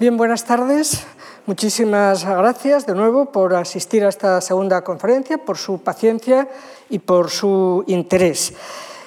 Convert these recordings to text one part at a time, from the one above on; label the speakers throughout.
Speaker 1: Bien, buenas tardes. Muchísimas gracias de nuevo por asistir a esta segunda conferencia, por su paciencia y por su interés.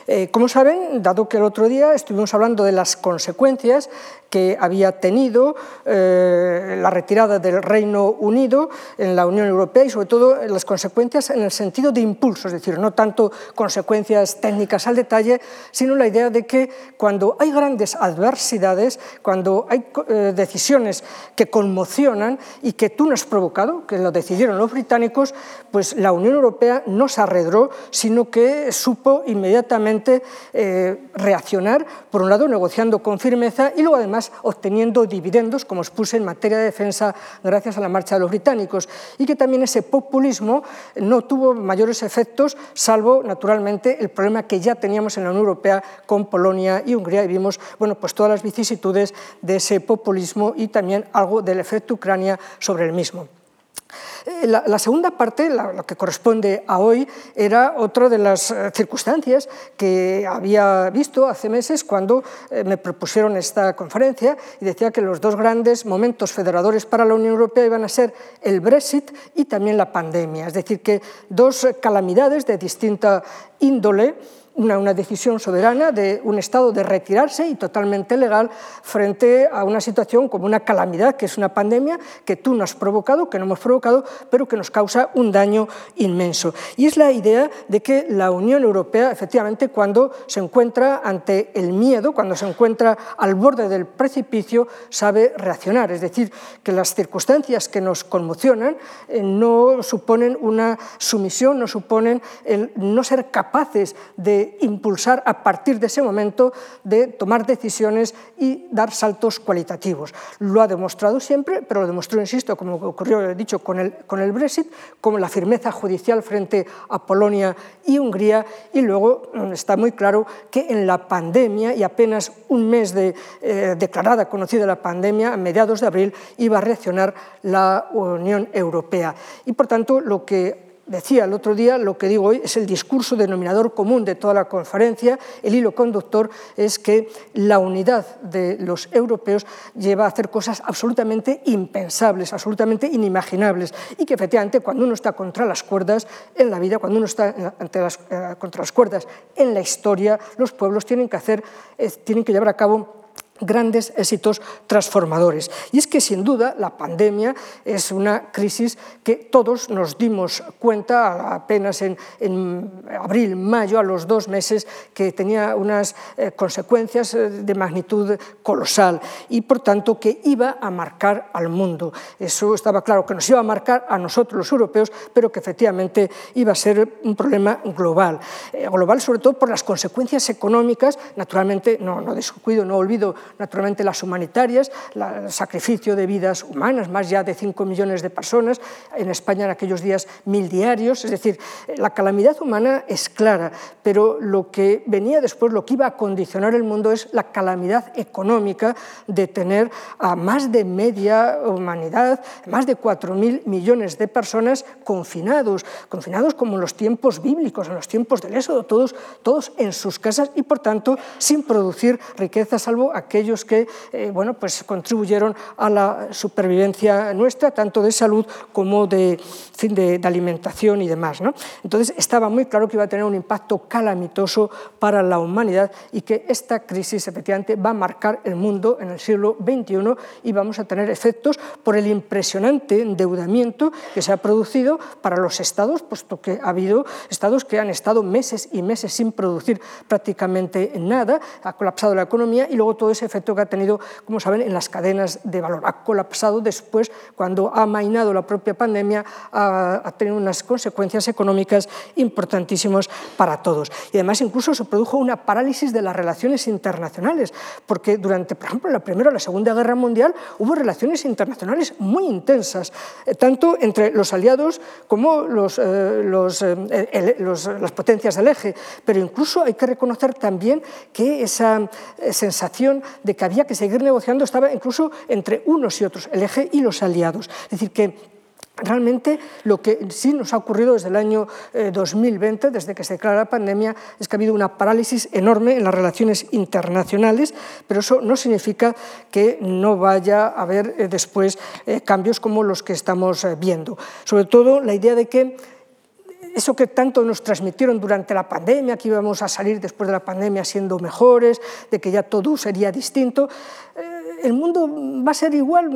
Speaker 1: Eh, como saben, dado que el otro día estuvimos hablando de las consecuencias que había tenido eh, la retirada del Reino Unido en la Unión Europea y sobre todo las consecuencias en el sentido de impulso, es decir, no tanto consecuencias técnicas al detalle, sino la idea de que cuando hay grandes adversidades, cuando hay eh, decisiones que conmocionan y que tú no has provocado, que lo decidieron los británicos, pues la Unión Europea no se arredró, sino que supo inmediatamente eh, reaccionar, por un lado negociando con firmeza y luego además obteniendo dividendos, como os puse en materia de defensa, gracias a la marcha de los británicos, y que también ese populismo no tuvo mayores efectos, salvo, naturalmente, el problema que ya teníamos en la Unión Europea con Polonia y Hungría, y vimos bueno, pues todas las vicisitudes de ese populismo y también algo del efecto Ucrania sobre el mismo. Eh, la, segunda parte, lo que corresponde a hoy, era otra de las eh, circunstancias que había visto hace meses cuando eh, me propusieron esta conferencia y decía que los dos grandes momentos federadores para la Unión Europea iban a ser el Brexit y también la pandemia, es decir, que dos calamidades de distinta índole una, decisión soberana de un Estado de retirarse y totalmente legal frente a una situación como una calamidad, que es una pandemia que tú no has provocado, que no hemos provocado, pero que nos causa un daño inmenso. Y es la idea de que la Unión Europea, efectivamente, cuando se encuentra ante el miedo, cuando se encuentra al borde del precipicio, sabe reaccionar. Es decir, que las circunstancias que nos conmocionan eh, no suponen una sumisión, no suponen el no ser capaces de impulsar a partir de ese momento de tomar decisiones y dar saltos cualitativos. Lo ha demostrado siempre, pero lo demostró, insisto, como ocurrió, he dicho, con el, con el Brexit, como la firmeza judicial frente a Polonia y Hungría, y luego mm, está muy claro que en la pandemia, y apenas un mes de eh, declarada, conocida la pandemia, a mediados de abril, iba a reaccionar la Unión Europea. Y por tanto, lo que decía el otro día, lo que digo hoy es el discurso denominador común de toda la conferencia, el hilo conductor es que la unidad de los europeos lleva a hacer cosas absolutamente impensables, absolutamente inimaginables, y que efectivamente cuando uno está contra las cuerdas en la vida, cuando uno está las, eh, contra las cuerdas en la historia, los pueblos tienen que, hacer, eh, tienen que llevar a cabo grandes éxitos transformadores. Y es que sin duda la pandemia es una crisis que todos nos dimos cuenta apenas en, abril, mayo, a los dos meses, que tenía unas eh, consecuencias eh, de magnitud colosal y por tanto que iba a marcar al mundo. Eso estaba claro que nos iba a marcar a nosotros los europeos, pero que efectivamente iba a ser un problema global. Eh, global sobre todo por las consecuencias económicas, naturalmente no, no descuido, no olvido naturalmente las humanitarias, el sacrificio de vidas humanas, más ya de 5 millones de personas, en España en aquellos días mil diarios, es decir, la calamidad humana es clara, pero lo que venía después, lo que iba a condicionar el mundo es la calamidad económica de tener a más de media humanidad, más de 4.000 millones de personas confinados, confinados como en los tiempos bíblicos, en los tiempos del Éxodo, todos, todos en sus casas y por tanto sin producir riqueza, salvo aquellos aquellos que eh, bueno, pues contribuyeron a la supervivencia nuestra, tanto de salud como de, fin, de, alimentación y demás. ¿no? Entonces estaba muy claro que iba a tener un impacto calamitoso para la humanidad y que esta crisis efectivamente va a marcar el mundo en el siglo XXI y vamos a tener efectos por el impresionante endeudamiento que se ha producido para los estados, puesto que ha habido estados que han estado meses y meses sin producir prácticamente nada, ha colapsado la economía y luego todo ese efecto que ha tenido, como saben, en las cadenas de valor. Ha colapsado después, cuando ha mainado la propia pandemia, ha, tenido unas consecuencias económicas importantísimas para todos. Y además incluso se produjo una parálisis de las relaciones internacionales, porque durante, por ejemplo, la Primera o la Segunda Guerra Mundial hubo relaciones internacionales muy intensas, eh, tanto entre los aliados como los, eh, los, eh, las potencias del eje, pero incluso hay que reconocer también que esa sensación de que había que seguir negociando estaba incluso entre unos y otros, el eje y los aliados. Es decir, que Realmente lo que sí nos ha ocurrido desde el año 2020, eh, desde que se declara la pandemia, es que ha habido una parálisis enorme en las relaciones internacionales, pero eso no significa que no vaya a haber eh, después eh, cambios como los que estamos viendo. Sobre todo la idea de que eso que tanto nos transmitieron durante la pandemia, que íbamos a salir después de la pandemia siendo mejores, de que ya todo sería distinto, ¿el mundo va a ser igual?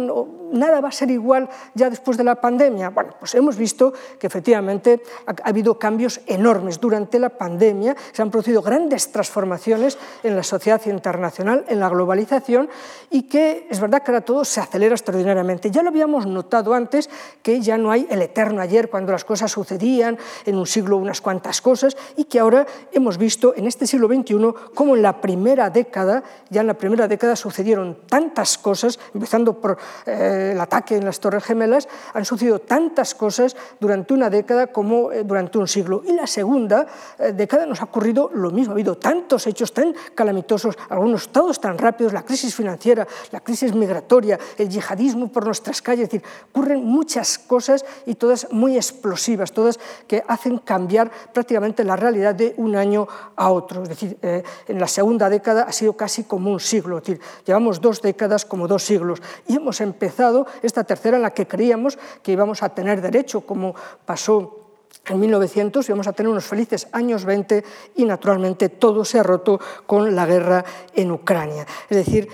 Speaker 1: ¿Nada va a ser igual ya después de la pandemia? Bueno, pues hemos visto que efectivamente ha, habido cambios enormes durante la pandemia, se han producido grandes transformaciones en la sociedad internacional, en la globalización, y que es verdad que ahora todo se acelera extraordinariamente. Ya lo habíamos notado antes, que ya no hay el eterno ayer cuando las cosas sucedían, en un siglo unas cuantas cosas, y que ahora hemos visto en este siglo XXI como en la primera década, ya en la primera década sucedieron tantas tantas cosas, empezando por eh, el ataque en las Torres Gemelas, han sucedido tantas cosas durante una década como eh, durante un siglo. Y la segunda eh, década nos ha ocurrido lo mismo, ha habido tantos hechos tan calamitosos, algunos todos tan rápidos, la crisis financiera, la crisis migratoria, el yihadismo por nuestras calles, es decir, ocurren muchas cosas y todas muy explosivas, todas que hacen cambiar prácticamente la realidad de un año a otro. Es decir, en la segunda década ha sido casi como un siglo, es decir, llevamos dos décadas como dos siglos. Y hemos empezado esta tercera en la que creíamos que íbamos a tener derecho, como pasó en 1900 íbamos a tener unos felices años 20 y naturalmente todo se ha roto con la guerra en Ucrania. Es decir,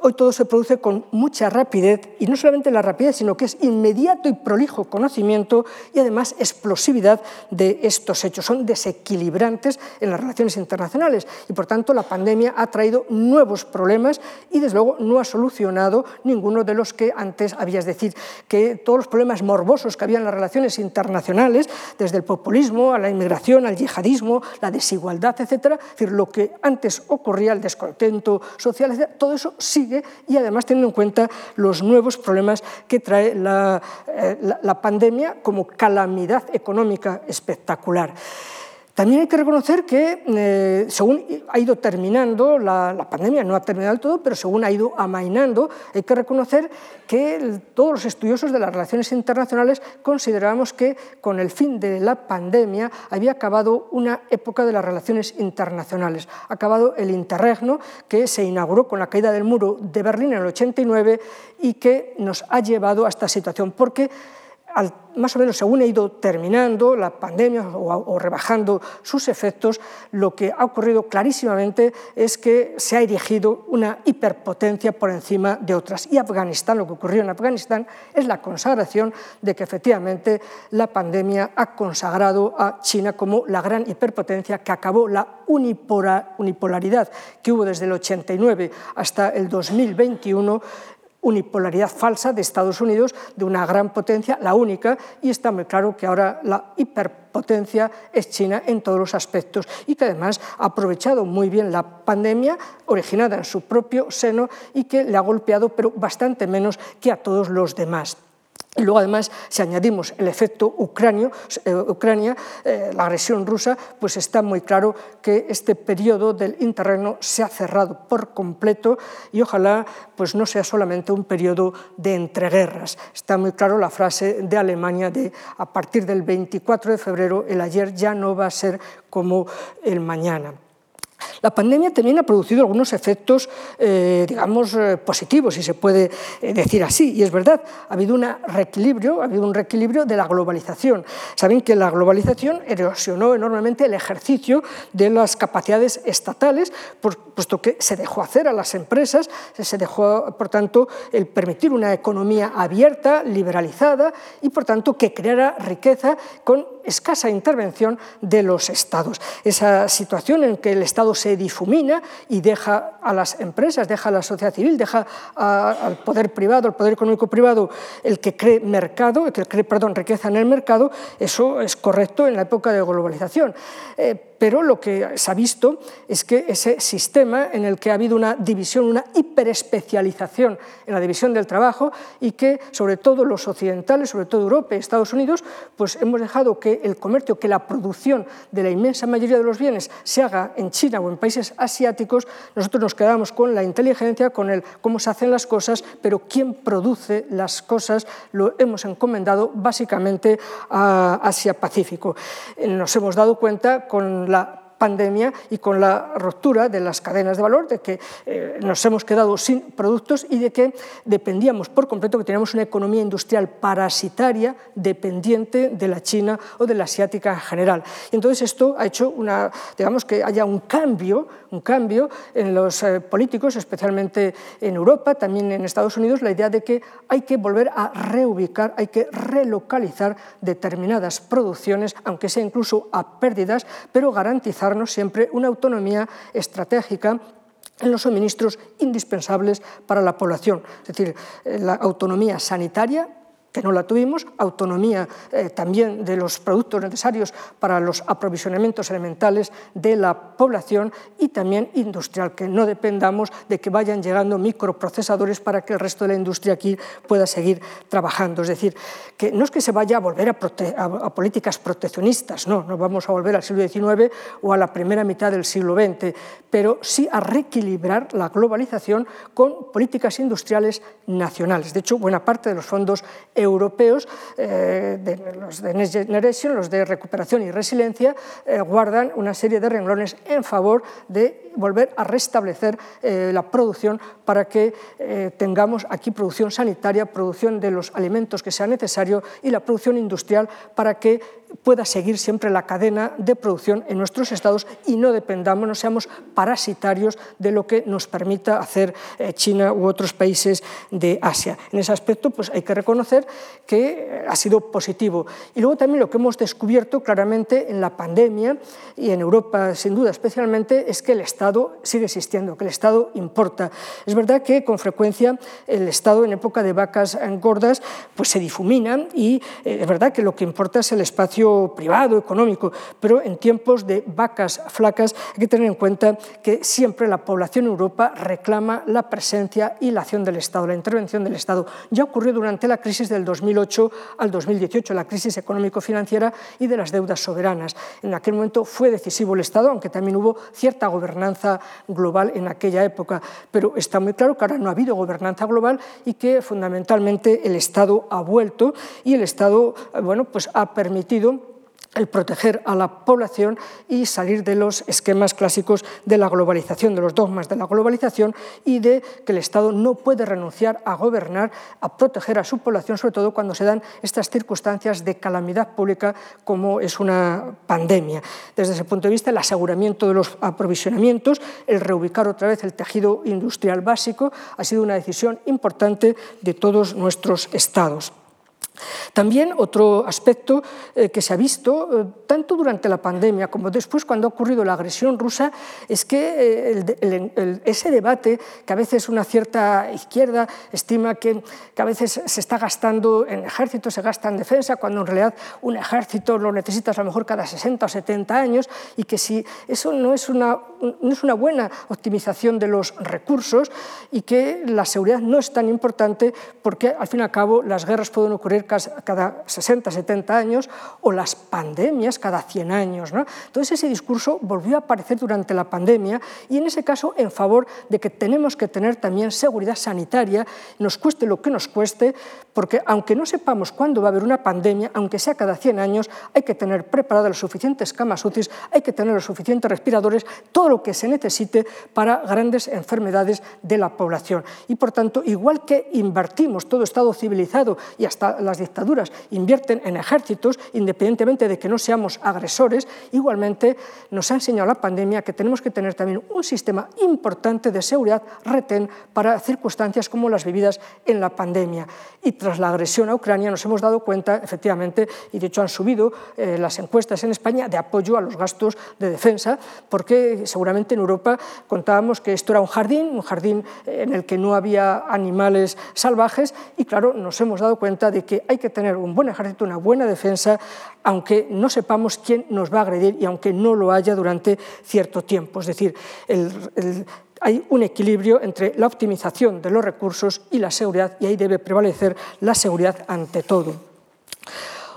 Speaker 1: hoy todo se produce con mucha rapidez, y no solamente la rapidez, sino que es inmediato y prolijo conocimiento y además explosividad de estos hechos. Son desequilibrantes en las relaciones internacionales y por tanto la pandemia ha traído nuevos problemas y desde luego no ha solucionado ninguno de los que antes había. Es decir, que todos los problemas morbosos que había en las relaciones internacionales, desde el populismo a la inmigración, al yihadismo, la desigualdad, etc., es decir, lo que antes ocurría, el descontento social, etc., todo eso sigue y además teniendo en cuenta los nuevos problemas que trae la, eh, pandemia como calamidad económica espectacular. También hay que reconocer que eh, según ha ido terminando la, pandemia, no ha terminado del todo, pero según ha ido amainando, hay que reconocer que todos los estudiosos de las relaciones internacionales consideramos que con el fin de la pandemia había acabado una época de las relaciones internacionales. Ha acabado el interregno que se inauguró con la caída del muro de Berlín en el 89 y que nos ha llevado a esta situación, porque más o menos según ha ido terminando la pandemia o, rebajando sus efectos, lo que ha ocurrido clarísimamente es que se ha erigido una hiperpotencia por encima de otras. Y Afganistán, lo que ocurrió en Afganistán, es la consagración de que efectivamente la pandemia ha consagrado a China como la gran hiperpotencia que acabó la unipolaridad que hubo desde el 89 hasta el 2021 unipolaridad falsa de Estados Unidos, de una gran potencia, la única, y está muy claro que ahora la hiperpotencia es China en todos los aspectos y que además ha aprovechado muy bien la pandemia originada en su propio seno y que le ha golpeado, pero bastante menos que a todos los demás. Y luego, además, si añadimos el efecto ucranio, eh, Ucrania, eh, la agresión rusa, pues está muy claro que este periodo del interregno se ha cerrado por completo y ojalá pues no sea solamente un periodo de entreguerras. Está muy claro la frase de Alemania de a partir del 24 de febrero el ayer ya no va a ser como el mañana. La pandemia también ha producido algunos efectos, eh, digamos, eh, positivos, si se puede eh, decir así, y es verdad, ha habido, un reequilibrio, ha habido un reequilibrio de la globalización. Saben que la globalización erosionó enormemente el ejercicio de las capacidades estatales, puesto que se dejó hacer a las empresas, se dejó, por tanto, el permitir una economía abierta, liberalizada, y, por tanto, que creara riqueza con escasa intervención de los estados. Esa situación en que el Estado se difumina y deja a las empresas, deja a la sociedad civil, deja al poder privado, al poder económico privado, el que cree mercado, el que cree, perdón, riqueza en el mercado, eso es correcto en la época de globalización. Eh, Pero lo que se ha visto es que ese sistema en el que ha habido una división, una hiperespecialización en la división del trabajo y que sobre todo los occidentales, sobre todo Europa y Estados Unidos, pues hemos dejado que el comercio, que la producción de la inmensa mayoría de los bienes se haga en China o en países asiáticos, nosotros nos quedamos con la inteligencia, con el cómo se hacen las cosas, pero quién produce las cosas lo hemos encomendado básicamente a Asia-Pacífico. Nos hemos dado cuenta con la habla pandemia y con la ruptura de las cadenas de valor, de que eh, nos hemos quedado sin productos y de que dependíamos por completo, que teníamos una economía industrial parasitaria dependiente de la China o de la asiática en general. Y entonces esto ha hecho una, digamos que haya un cambio, un cambio en los eh, políticos, especialmente en Europa, también en Estados Unidos, la idea de que hay que volver a reubicar, hay que relocalizar determinadas producciones, aunque sea incluso a pérdidas, pero garantizar siempre una autonomía estratégica en los suministros indispensables para la población, es decir, eh, la autonomía sanitaria, que no la tuvimos, autonomía eh, también de los productos necesarios para los aprovisionamientos elementales de la población y también industrial, que no dependamos de que vayan llegando microprocesadores para que el resto de la industria aquí pueda seguir trabajando. Es decir, que no es que se vaya a volver a, políticas proteccionistas, no, no vamos a volver al siglo XIX o a la primera mitad del siglo XX, pero sí a reequilibrar la globalización con políticas industriales nacionales. De hecho, buena parte de los fondos eh, de, los de Next Generation, los de recuperación y resiliencia, eh, guardan una serie de renglones en favor de volver a restablecer eh, la producción para que tengamos aquí producción sanitaria, producción de los alimentos que sea necesario y la producción industrial para que pueda seguir siempre la cadena de producción en nuestros estados y no dependamos, no seamos parasitarios de lo que nos permita hacer eh, China u otros países de Asia. En ese aspecto pues hay que reconocer que eh, ha sido positivo. Y luego también lo que hemos descubierto claramente en la pandemia y en Europa sin duda especialmente es que el Estado sigue existiendo, que el Estado importa. Es verdad que con frecuencia el Estado en época de vacas gordas pues se difumina y eh, es verdad que lo que importa es el espacio privado, económico, pero en tiempos de vacas flacas hay que tener en cuenta que siempre la población en Europa reclama la presencia y la acción del Estado, la intervención del Estado. Ya ocurrió durante la crisis del 2008 al 2018, la crisis económico-financiera y de las deudas soberanas. En aquel momento fue decisivo el Estado, aunque también hubo cierta gobernanza global en aquella época, pero está muy claro que ahora no ha habido gobernanza global y que fundamentalmente el Estado ha vuelto y el Estado bueno, pues ha permitido el proteger a la población y salir de los esquemas clásicos de la globalización, de los dogmas de la globalización y de que el Estado no puede renunciar a gobernar, a proteger a su población, sobre todo cuando se dan estas circunstancias de calamidad pública como es una pandemia. Desde ese punto de vista, el aseguramiento de los aprovisionamientos, el reubicar otra vez el tejido industrial básico, ha sido una decisión importante de todos nuestros Estados. También otro aspecto eh, que se ha visto, eh, tanto durante la pandemia como después cuando ha ocurrido la agresión rusa, es que eh, ese debate que a veces una cierta izquierda estima que, a veces se está gastando en ejército, se gasta en defensa, cuando en realidad un ejército lo necesitas a lo mejor cada 60 o 70 años y que si eso no es una, no es una buena optimización de los recursos y que la seguridad no es tan importante porque al fin y al cabo las guerras pueden ocurrir cada 60, 70 años o las pandemias cada 100 años. ¿no? Entonces ese discurso volvió a aparecer durante la pandemia y en ese caso en favor de que tenemos que tener también seguridad sanitaria, nos cueste lo que nos cueste, porque aunque no sepamos cuándo va a haber una pandemia, aunque sea cada 100 años, hay que tener preparadas las suficientes camas UCI, hay que tener los suficientes respiradores, todo lo que se necesite para grandes enfermedades de la población. Y por tanto, igual que invertimos todo Estado civilizado y hasta las dictaduras. Invierten en ejércitos, independientemente de que no seamos agresores, igualmente nos ha enseñado la pandemia que tenemos que tener también un sistema importante de seguridad retén para circunstancias como las vividas en la pandemia. Y tras la agresión a Ucrania nos hemos dado cuenta, efectivamente, y de hecho han subido eh, las encuestas en España de apoyo a los gastos de defensa, porque seguramente en Europa contábamos que esto era un jardín, un jardín en el que no había animales salvajes, y claro, nos hemos dado cuenta de que hay que tener un buen ejército, una buena defensa, aunque no sepamos quién nos va a agredir y aunque no lo haya durante cierto tiempo. Es decir, hay un equilibrio entre la optimización de los recursos y la seguridad, y ahí debe prevalecer la seguridad ante todo.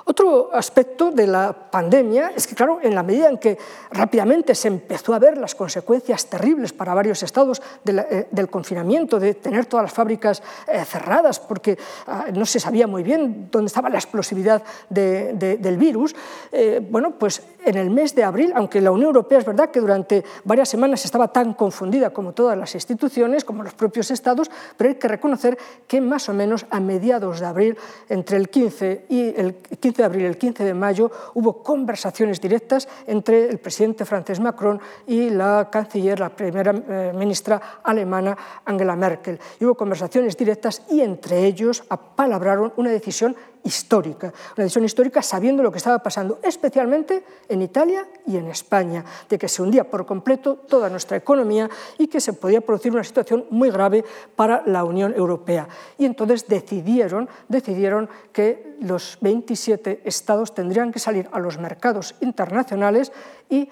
Speaker 1: Otro aspecto de la pandemia es que, claro, en la medida en que rápidamente se empezó a ver las consecuencias terribles para varios estados eh, del confinamiento, de tener todas las fábricas eh, cerradas porque ah, no se sabía muy bien dónde estaba la explosividad del virus, eh, bueno, pues en el mes de abril, aunque la Unión Europea es verdad que durante varias semanas estaba tan confundida como todas las instituciones, como los propios estados, pero hay que reconocer que más o menos a mediados de abril, entre el 15 y el 15 de abril y el 15 de mayo hubo conversaciones directas entre el presidente francés Macron y la canciller, la primera eh, ministra alemana Angela Merkel. Y hubo conversaciones directas y entre ellos apalabraron una decisión histórica, una decisión histórica sabiendo lo que estaba pasando, especialmente en Italia y en España, de que se hundía por completo toda nuestra economía y que se podía producir una situación muy grave para la Unión Europea. Y entonces decidieron, decidieron que los 27 estados tendrían que salir a los mercados internacionales y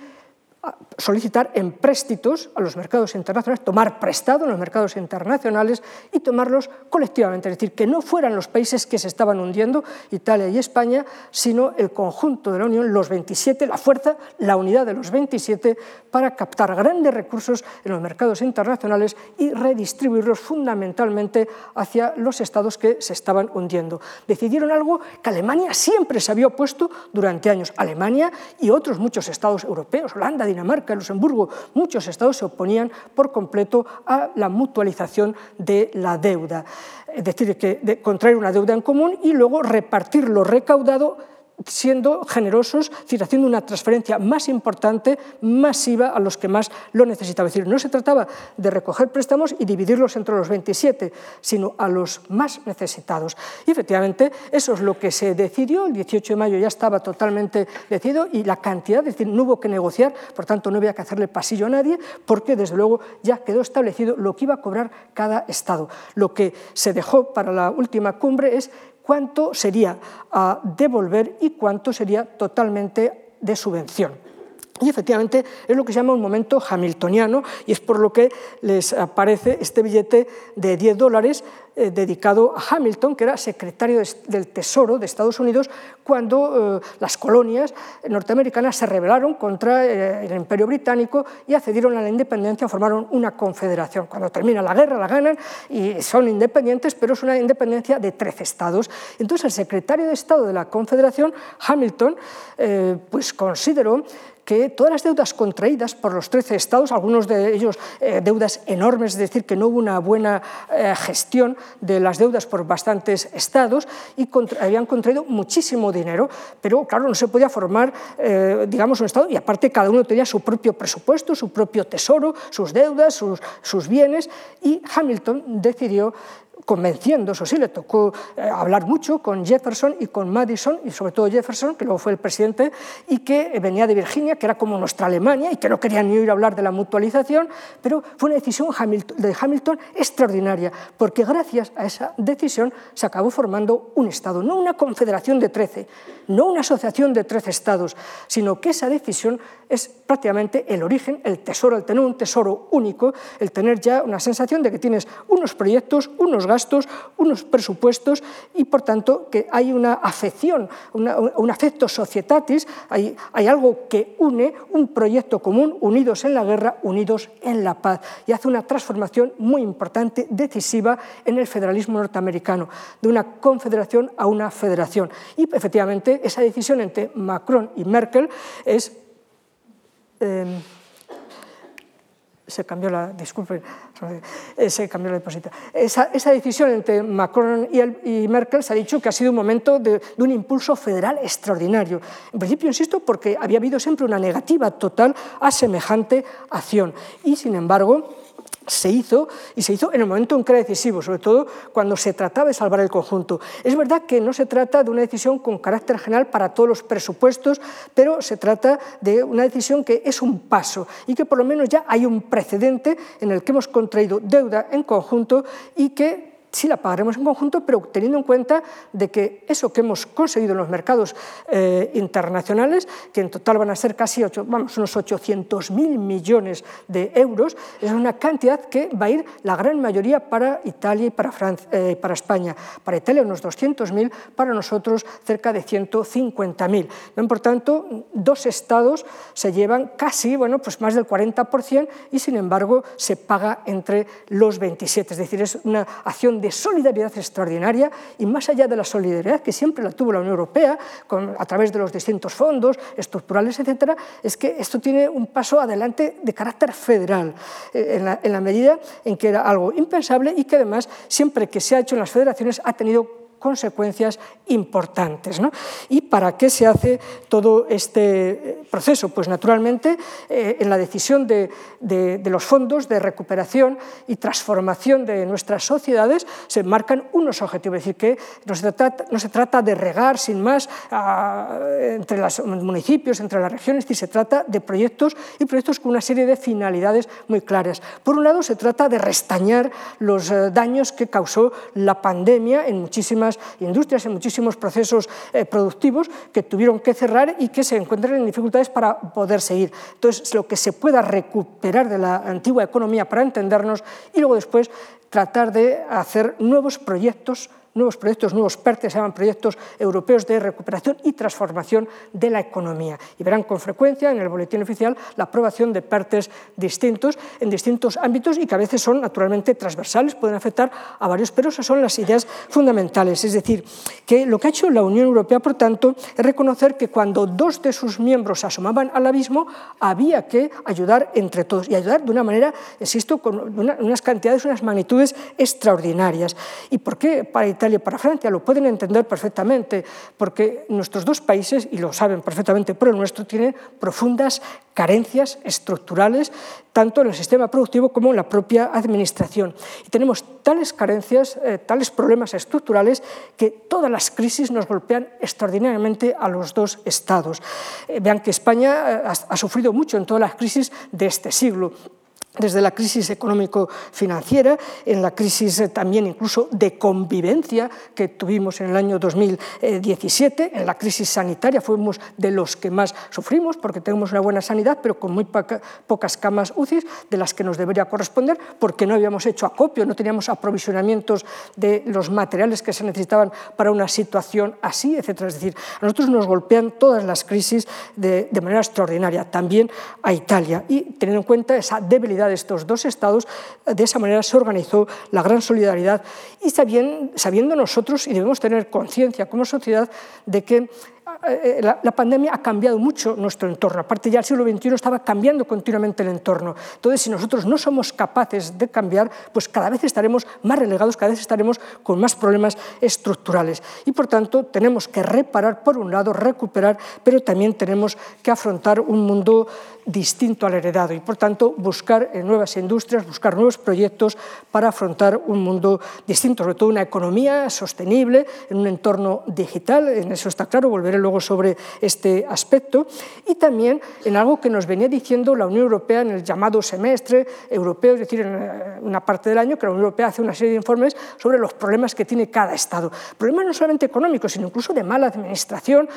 Speaker 1: solicitar empréstitos a los mercados internacionales, tomar prestado en los mercados internacionales y tomarlos colectivamente, es decir, que no fueran los países que se estaban hundiendo, Italia y España, sino el conjunto de la Unión, los 27, la fuerza, la unidad de los 27, para captar grandes recursos en los mercados internacionales y redistribuirlos fundamentalmente hacia los estados que se estaban hundiendo. Decidieron algo que Alemania siempre se había opuesto durante años. Alemania y otros muchos estados europeos, Holanda, Dinamarca, Luxemburgo, muchos estados se oponían por completo a la mutualización de la deuda, es decir, que contraer una deuda en común y luego repartir lo recaudado siendo generosos, haciendo una transferencia más importante, masiva a los que más lo necesitaban. Es decir, no se trataba de recoger préstamos y dividirlos entre los 27, sino a los más necesitados. Y efectivamente eso es lo que se decidió, el 18 de mayo ya estaba totalmente decidido y la cantidad, es decir, no hubo que negociar, por tanto no había que hacerle pasillo a nadie, porque desde luego ya quedó establecido lo que iba a cobrar cada Estado. Lo que se dejó para la última cumbre es cuánto sería a devolver y cuánto sería totalmente de subvención. Y efectivamente es lo que se llama un momento hamiltoniano y es por lo que les aparece este billete de 10 dólares eh, dedicado a Hamilton, que era secretario del Tesoro de Estados Unidos cuando eh, las colonias norteamericanas se rebelaron contra eh, el Imperio Británico y accedieron a la independencia, formaron una confederación. Cuando termina la guerra la ganan y son independientes, pero es una independencia de 13 estados. Entonces el secretario de Estado de la Confederación, Hamilton, pues consideró que todas las deudas contraídas por los 13 estados, algunos de ellos eh, deudas enormes, es decir, que no hubo una buena eh, gestión de las deudas por bastantes estados y habían contraído muchísimo dinero, pero claro, no se podía formar, eh, digamos, un estado y aparte cada uno tenía su propio presupuesto, su propio tesoro, sus deudas, sus, sus bienes y Hamilton decidió convenciendo, eso sí, le tocó eh, hablar mucho con Jefferson y con Madison, y sobre todo Jefferson, que luego fue el presidente, y que venía de Virginia, que era como nuestra Alemania, y que no quería ni oír hablar de la mutualización, pero fue una decisión de Hamilton extraordinaria, porque gracias a esa decisión se acabó formando un Estado, no una confederación de 13, no una asociación de 13 Estados, sino que esa decisión es prácticamente el origen, el tesoro, el tener un tesoro único, el tener ya una sensación de que tienes unos proyectos, unos gastos, unos presupuestos y por tanto que hay una afección, un afecto societatis, hay, algo que une un proyecto común, unidos en la guerra, unidos en la paz y hace una transformación muy importante, decisiva en el federalismo norteamericano, de una confederación a una federación. Y efectivamente esa decisión entre Macron y Merkel es Em, se cambió la, disculpen, eh, se cambió la diapositiva. Esa, esa, decisión entre Macron y, y, Merkel se ha dicho que ha sido un momento de, de, un impulso federal extraordinario. En principio, insisto, porque había habido siempre una negativa total a semejante acción. Y, sin embargo, se hizo y se hizo en el momento en que era decisivo, sobre todo cuando se trataba de salvar el conjunto. Es verdad que no se trata de una decisión con carácter general para todos los presupuestos, pero se trata de una decisión que es un paso y que por lo menos ya hay un precedente en el que hemos contraído deuda en conjunto y que sí la pagaremos en conjunto, pero teniendo en cuenta de que eso que hemos conseguido en los mercados eh, internacionales, que en total van a ser casi vamos, unos 800.000 millones de euros, es una cantidad que va a ir la gran mayoría para Italia y para, Francia, eh, para España. Para Italia unos 200.000, para nosotros cerca de 150.000. Por tanto, dos estados se llevan casi, bueno, pues más del 40% y sin embargo se paga entre los 27. Es decir, es una acción de solidaridad extraordinaria y más allá de la solidaridad que siempre la tuvo la Unión Europea a través de los distintos fondos estructurales, etcétera, es que esto tiene un paso adelante de carácter federal, eh, en la medida en que era algo impensable y que además siempre que se ha hecho en las federaciones ha tenido consecuencias importantes. ¿no? ¿Y para qué se hace todo este eh, proceso? Pues naturalmente eh, en la decisión de, los fondos de recuperación y transformación de nuestras sociedades se marcan unos objetivos, es decir, que no se trata, no se trata de regar sin más a, entre los municipios, entre las regiones, y se trata de proyectos y proyectos con una serie de finalidades muy claras. Por un lado, se trata de restañar los eh, daños que causó la pandemia en muchísimas industrias, en muchísimos procesos eh, productivos que tuvieron que cerrar y que se encuentran en dificultades para poder seguir. Entonces, lo que se pueda recuperar de la antigua economía para entendernos y luego después tratar de hacer nuevos proyectos nuevos proyectos, nuevos PERTE, se llaman proyectos europeos de recuperación y transformación de la economía. Y verán con frecuencia en el boletín oficial la aprobación de PERTES distintos en distintos ámbitos y que a veces son naturalmente transversales, pueden afectar a varios, pero esas son las ideas fundamentales. Es decir, que lo que ha hecho la Unión Europea, por tanto, es reconocer que cuando dos de sus miembros asomaban al abismo, había que ayudar entre todos y ayudar de una manera, insisto, con unas cantidades, unas magnitudes extraordinarias. ¿Y por qué para Italia para Francia, lo pueden entender perfectamente, porque nuestros dos países, y lo saben perfectamente por el nuestro, tienen profundas carencias estructurales, tanto en el sistema productivo como en la propia administración. Y tenemos tales carencias, eh, tales problemas estructurales, que todas las crisis nos golpean extraordinariamente a los dos estados. Eh, vean que España eh, ha sufrido mucho en todas las crisis de este siglo desde la crisis económico-financiera, en la crisis eh, también incluso de convivencia que tuvimos en el año 2017, en la crisis sanitaria fuimos de los que más sufrimos porque tenemos una buena sanidad, pero con muy pocas camas UCI de las que nos debería corresponder, porque no habíamos hecho acopio, no teníamos aprovisionamientos de los materiales que se necesitaban para una situación así, etc. Es decir, a nosotros nos golpean todas las crisis de, de manera extraordinaria, también a Italia, y teniendo en cuenta esa debilidad de estos dos estados, de esa manera se organizó la gran solidaridad y sabiendo nosotros, y debemos tener conciencia como sociedad, de que eh, la, la, pandemia ha cambiado mucho nuestro entorno. Aparte, ya el siglo XXI estaba cambiando continuamente el entorno. Entonces, si nosotros no somos capaces de cambiar, pues cada vez estaremos más relegados, cada vez estaremos con más problemas estructurales. Y, por tanto, tenemos que reparar, por un lado, recuperar, pero también tenemos que afrontar un mundo distinto al heredado y, por tanto, buscar nuevas industrias, buscar nuevos proyectos para afrontar un mundo distinto, sobre todo una economía sostenible en un entorno digital, en eso está claro, volveré luego sobre este aspecto, y también en algo que nos venía diciendo la Unión Europea en el llamado semestre europeo, es decir, en una parte del año que la Unión Europea hace una serie de informes sobre los problemas que tiene cada Estado. Problemas no solamente económicos, sino incluso de mala administración,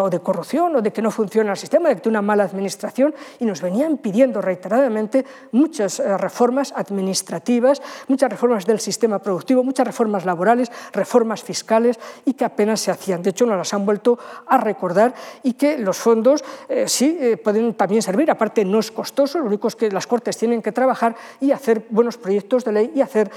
Speaker 1: o de corrupción, o de que no funciona el sistema, de que tiene una mala administración, y nos venían pidiendo reiteradamente muchas eh, reformas administrativas, muchas reformas del sistema productivo, muchas reformas laborales, reformas fiscales, y que apenas se hacían. De hecho, nos las han vuelto a recordar y que los fondos eh, sí eh, pueden también servir, aparte no es costoso, lo único es que las Cortes tienen que trabajar y hacer buenos proyectos de ley y hacer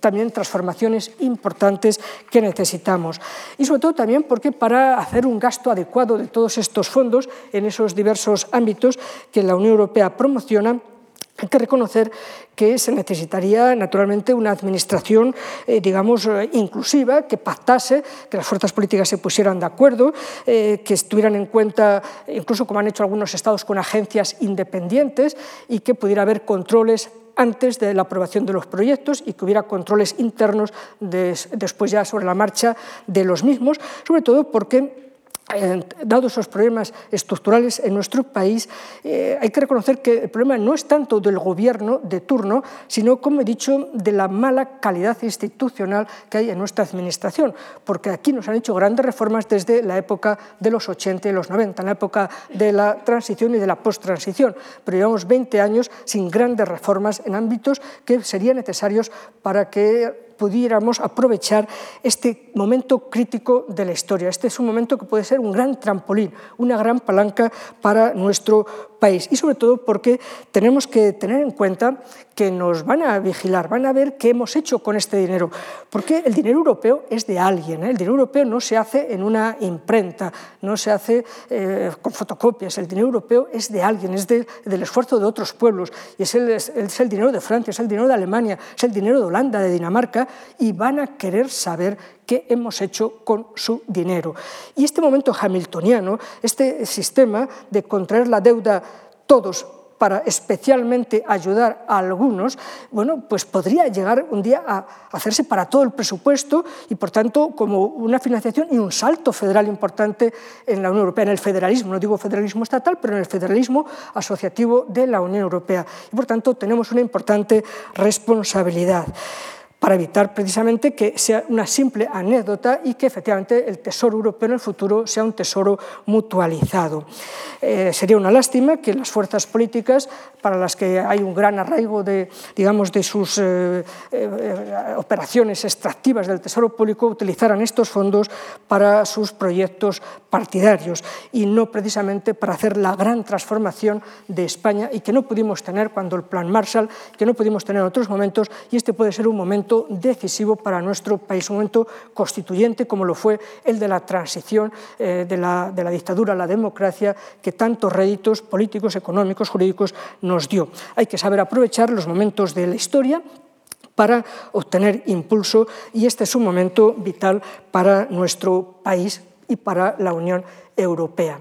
Speaker 1: también transformaciones importantes que necesitamos. Y sobre todo también porque para hacer un gasto adecuado de todos estos fondos en esos diversos ámbitos que la Unión Europea promociona, hay que reconocer que se necesitaría naturalmente una administración, eh, digamos, eh, inclusiva, que pactase, que las fuerzas políticas se pusieran de acuerdo, eh, que estuvieran en cuenta, incluso como han hecho algunos estados, con agencias independientes y que pudiera haber controles antes de la aprobación de los proyectos y que hubiera controles internos des, después ya sobre la marcha de los mismos, sobre todo porque eh, dado esos problemas estructurales en nuestro país, eh, hay que reconocer que el problema no es tanto del gobierno de turno, sino, como he dicho, de la mala calidad institucional que hay en nuestra administración, porque aquí nos han hecho grandes reformas desde la época de los 80 y los 90, en la época de la transición y de la post-transición, pero llevamos 20 años sin grandes reformas en ámbitos que serían necesarios para que pudiéramos aprovechar este momento crítico de la historia. Este es un momento que puede ser un gran trampolín, una gran palanca para nuestro país. Y sobre todo porque tenemos que tener en cuenta que nos van a vigilar, van a ver qué hemos hecho con este dinero, porque el dinero europeo es de alguien, ¿eh? el dinero europeo no se hace en una imprenta, no se hace eh, con fotocopias, el dinero europeo es de alguien, es del esfuerzo de otros pueblos, y es el, es el dinero de Francia, es el dinero de Alemania, es el dinero de Holanda, de Dinamarca, y van a querer saber qué hemos hecho con su dinero. Y este momento hamiltoniano, este sistema de contraer la deuda todos para especialmente ayudar a algunos, bueno, pues podría llegar un día a hacerse para todo el presupuesto y, por tanto, como una financiación y un salto federal importante en la Unión Europea, en el federalismo, no digo federalismo estatal, pero en el federalismo asociativo de la Unión Europea. Y, por tanto, tenemos una importante responsabilidad para evitar precisamente que sea una simple anécdota y que efectivamente el tesoro europeo en el futuro sea un tesoro mutualizado. Eh, sería una lástima que las fuerzas políticas, para las que hay un gran arraigo de, digamos, de sus eh, eh, operaciones extractivas del tesoro público, utilizaran estos fondos para sus proyectos partidarios y no precisamente para hacer la gran transformación de España y que no pudimos tener cuando el Plan Marshall, que no pudimos tener en otros momentos, y este puede ser un momento decisivo para nuestro país, un momento constituyente como lo fue el de la transición eh, de, la, de la dictadura a la democracia que tantos réditos políticos, económicos, jurídicos nos dio. Hay que saber aprovechar los momentos de la historia para obtener impulso y este es un momento vital para nuestro país y para la Unión Europea.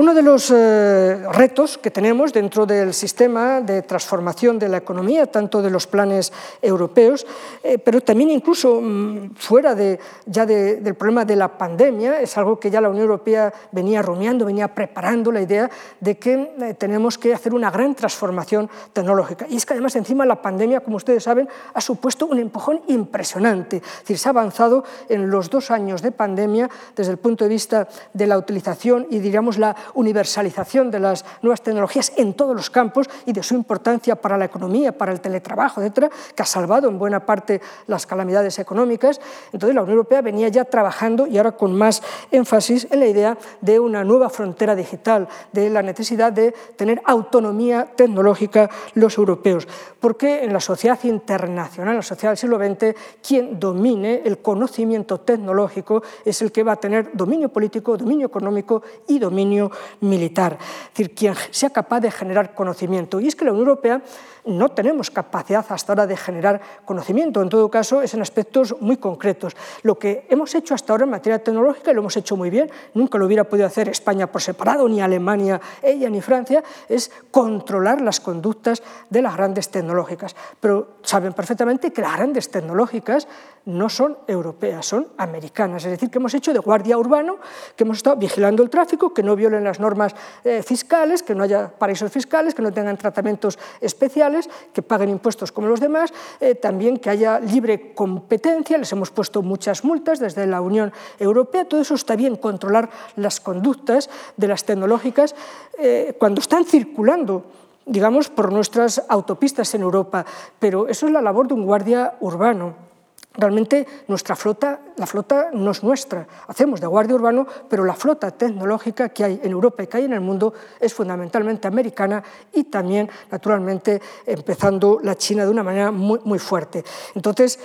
Speaker 1: Uno de los eh, retos que tenemos dentro del sistema de transformación de la economía, tanto de los planes europeos, eh, pero también incluso mm, fuera de, ya del problema de la pandemia, es algo que ya la Unión Europea venía rumiando, venía preparando la idea de que eh, tenemos que hacer una gran transformación tecnológica. Y es que además encima la pandemia, como ustedes saben, ha supuesto un empujón impresionante. Es decir, se ha avanzado en los dos años de pandemia desde el punto de vista de la utilización y, diríamos, la universalización de las nuevas tecnologías en todos los campos y de su importancia para la economía, para el teletrabajo, etcétera, que ha salvado en buena parte las calamidades económicas. Entonces la Unión Europea venía ya trabajando y ahora con más énfasis en la idea de una nueva frontera digital, de la necesidad de tener autonomía tecnológica los europeos, porque en la sociedad internacional, en la sociedad del siglo XX, quien domine el conocimiento tecnológico es el que va a tener dominio político, dominio económico y dominio militar, es decir, quien sea capaz de generar conocimiento. Y es que la Unión Europea no tenemos capacidad hasta ahora de generar conocimiento, en todo caso es en aspectos muy concretos. Lo que hemos hecho hasta ahora en materia tecnológica, y lo hemos hecho muy bien, nunca lo hubiera podido hacer España por separado, ni Alemania, ella, ni Francia, es controlar las conductas de las grandes tecnológicas. Pero saben perfectamente que las grandes tecnológicas no son europeas, son americanas. Es decir, que hemos hecho de guardia urbano, que hemos estado vigilando el tráfico, que no violen las normas eh, fiscales, que no haya paraísos fiscales, que no tengan tratamientos especiales, que paguen impuestos como los demás, eh, también que haya libre competencia, les hemos puesto muchas multas desde la Unión Europea, todo eso está bien, controlar las conductas de las tecnológicas eh, cuando están circulando digamos, por nuestras autopistas en Europa, pero eso es la labor de un guardia urbano. Realmente nuestra flota, la flota no es nuestra, hacemos de guardia urbano, pero la flota tecnológica que hay en Europa y que hay en el mundo es fundamentalmente americana y también, naturalmente, empezando la China de una manera muy, muy fuerte. Entonces,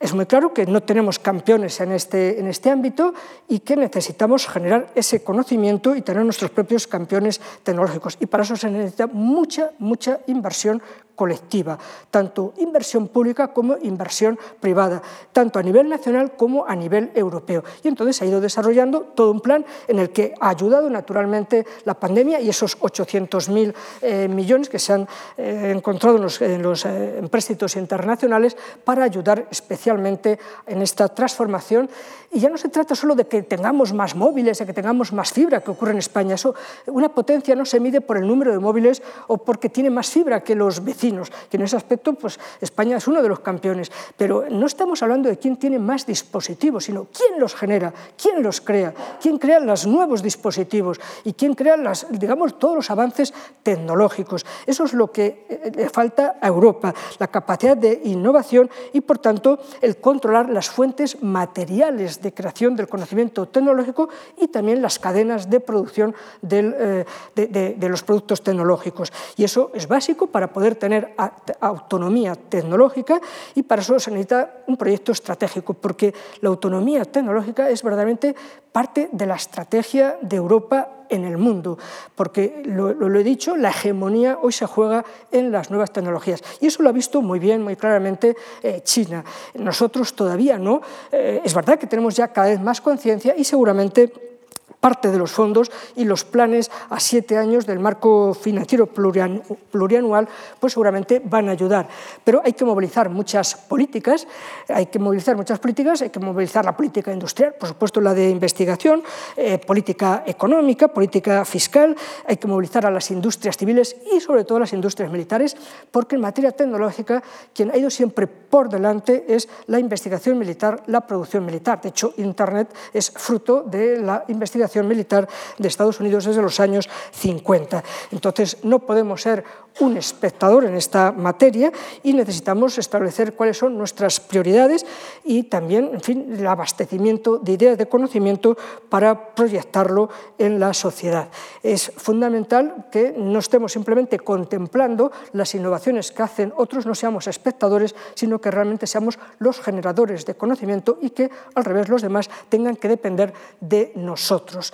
Speaker 1: es muy claro que no tenemos campeones en este, en este ámbito y que necesitamos generar ese conocimiento y tener nuestros propios campeones tecnológicos. Y para eso se necesita mucha, mucha inversión colectiva, tanto inversión pública como inversión privada, tanto a nivel nacional como a nivel europeo. Y entonces ha ido desarrollando todo un plan en el que ha ayudado naturalmente la pandemia y esos 800.000 eh, millones que se han eh, encontrado en los, en los eh, empréstitos internacionales para ayudar especialmente en esta transformación. Y ya no se trata solo de que tengamos más móviles, de que tengamos más fibra, que ocurre en España. Eso, una potencia no se mide por el número de móviles o porque tiene más fibra que los vecinos, que en ese aspecto pues, España es uno de los campeones. Pero no estamos hablando de quién tiene más dispositivos, sino quién los genera, quién los crea, quién crea los nuevos dispositivos y quién crea las, digamos, todos los avances tecnológicos. Eso es lo que eh, le falta a Europa, la capacidad de innovación y, por tanto, el controlar las fuentes materiales de creación del conocimiento tecnológico y también las cadenas de producción eh, de, los productos tecnológicos. Y eso es básico para poder tener autonomía tecnológica y para eso se necesita un proyecto estratégico, porque la autonomía tecnológica es verdaderamente parte de la estrategia de Europa en el mundo, porque lo, he dicho, la hegemonía hoy se juega en las nuevas tecnologías. Y eso lo ha visto muy bien, muy claramente eh, China. Nosotros todavía no. Eh, es verdad que tenemos ya cada vez más conciencia y seguramente parte de los fondos y los planes a siete años del marco financiero plurianual, pues seguramente van a ayudar. Pero hay que movilizar muchas políticas, hay que movilizar muchas políticas, hay que movilizar la política industrial, por supuesto la de investigación, eh, política económica, política fiscal, hay que movilizar a las industrias civiles y sobre todo a las industrias militares, porque en materia tecnológica quien ha ido siempre por delante es la investigación militar, la producción militar. De hecho, Internet es fruto de la investigación militar de Estados Unidos desde los años 50. Entonces, no podemos ser un espectador en esta materia y necesitamos establecer cuáles son nuestras prioridades y también, en fin, el abastecimiento de ideas de conocimiento para proyectarlo en la sociedad. Es fundamental que no estemos simplemente contemplando las innovaciones que hacen otros, no seamos espectadores, sino que realmente seamos los generadores de conocimiento y que, al revés, los demás tengan que depender de nosotros.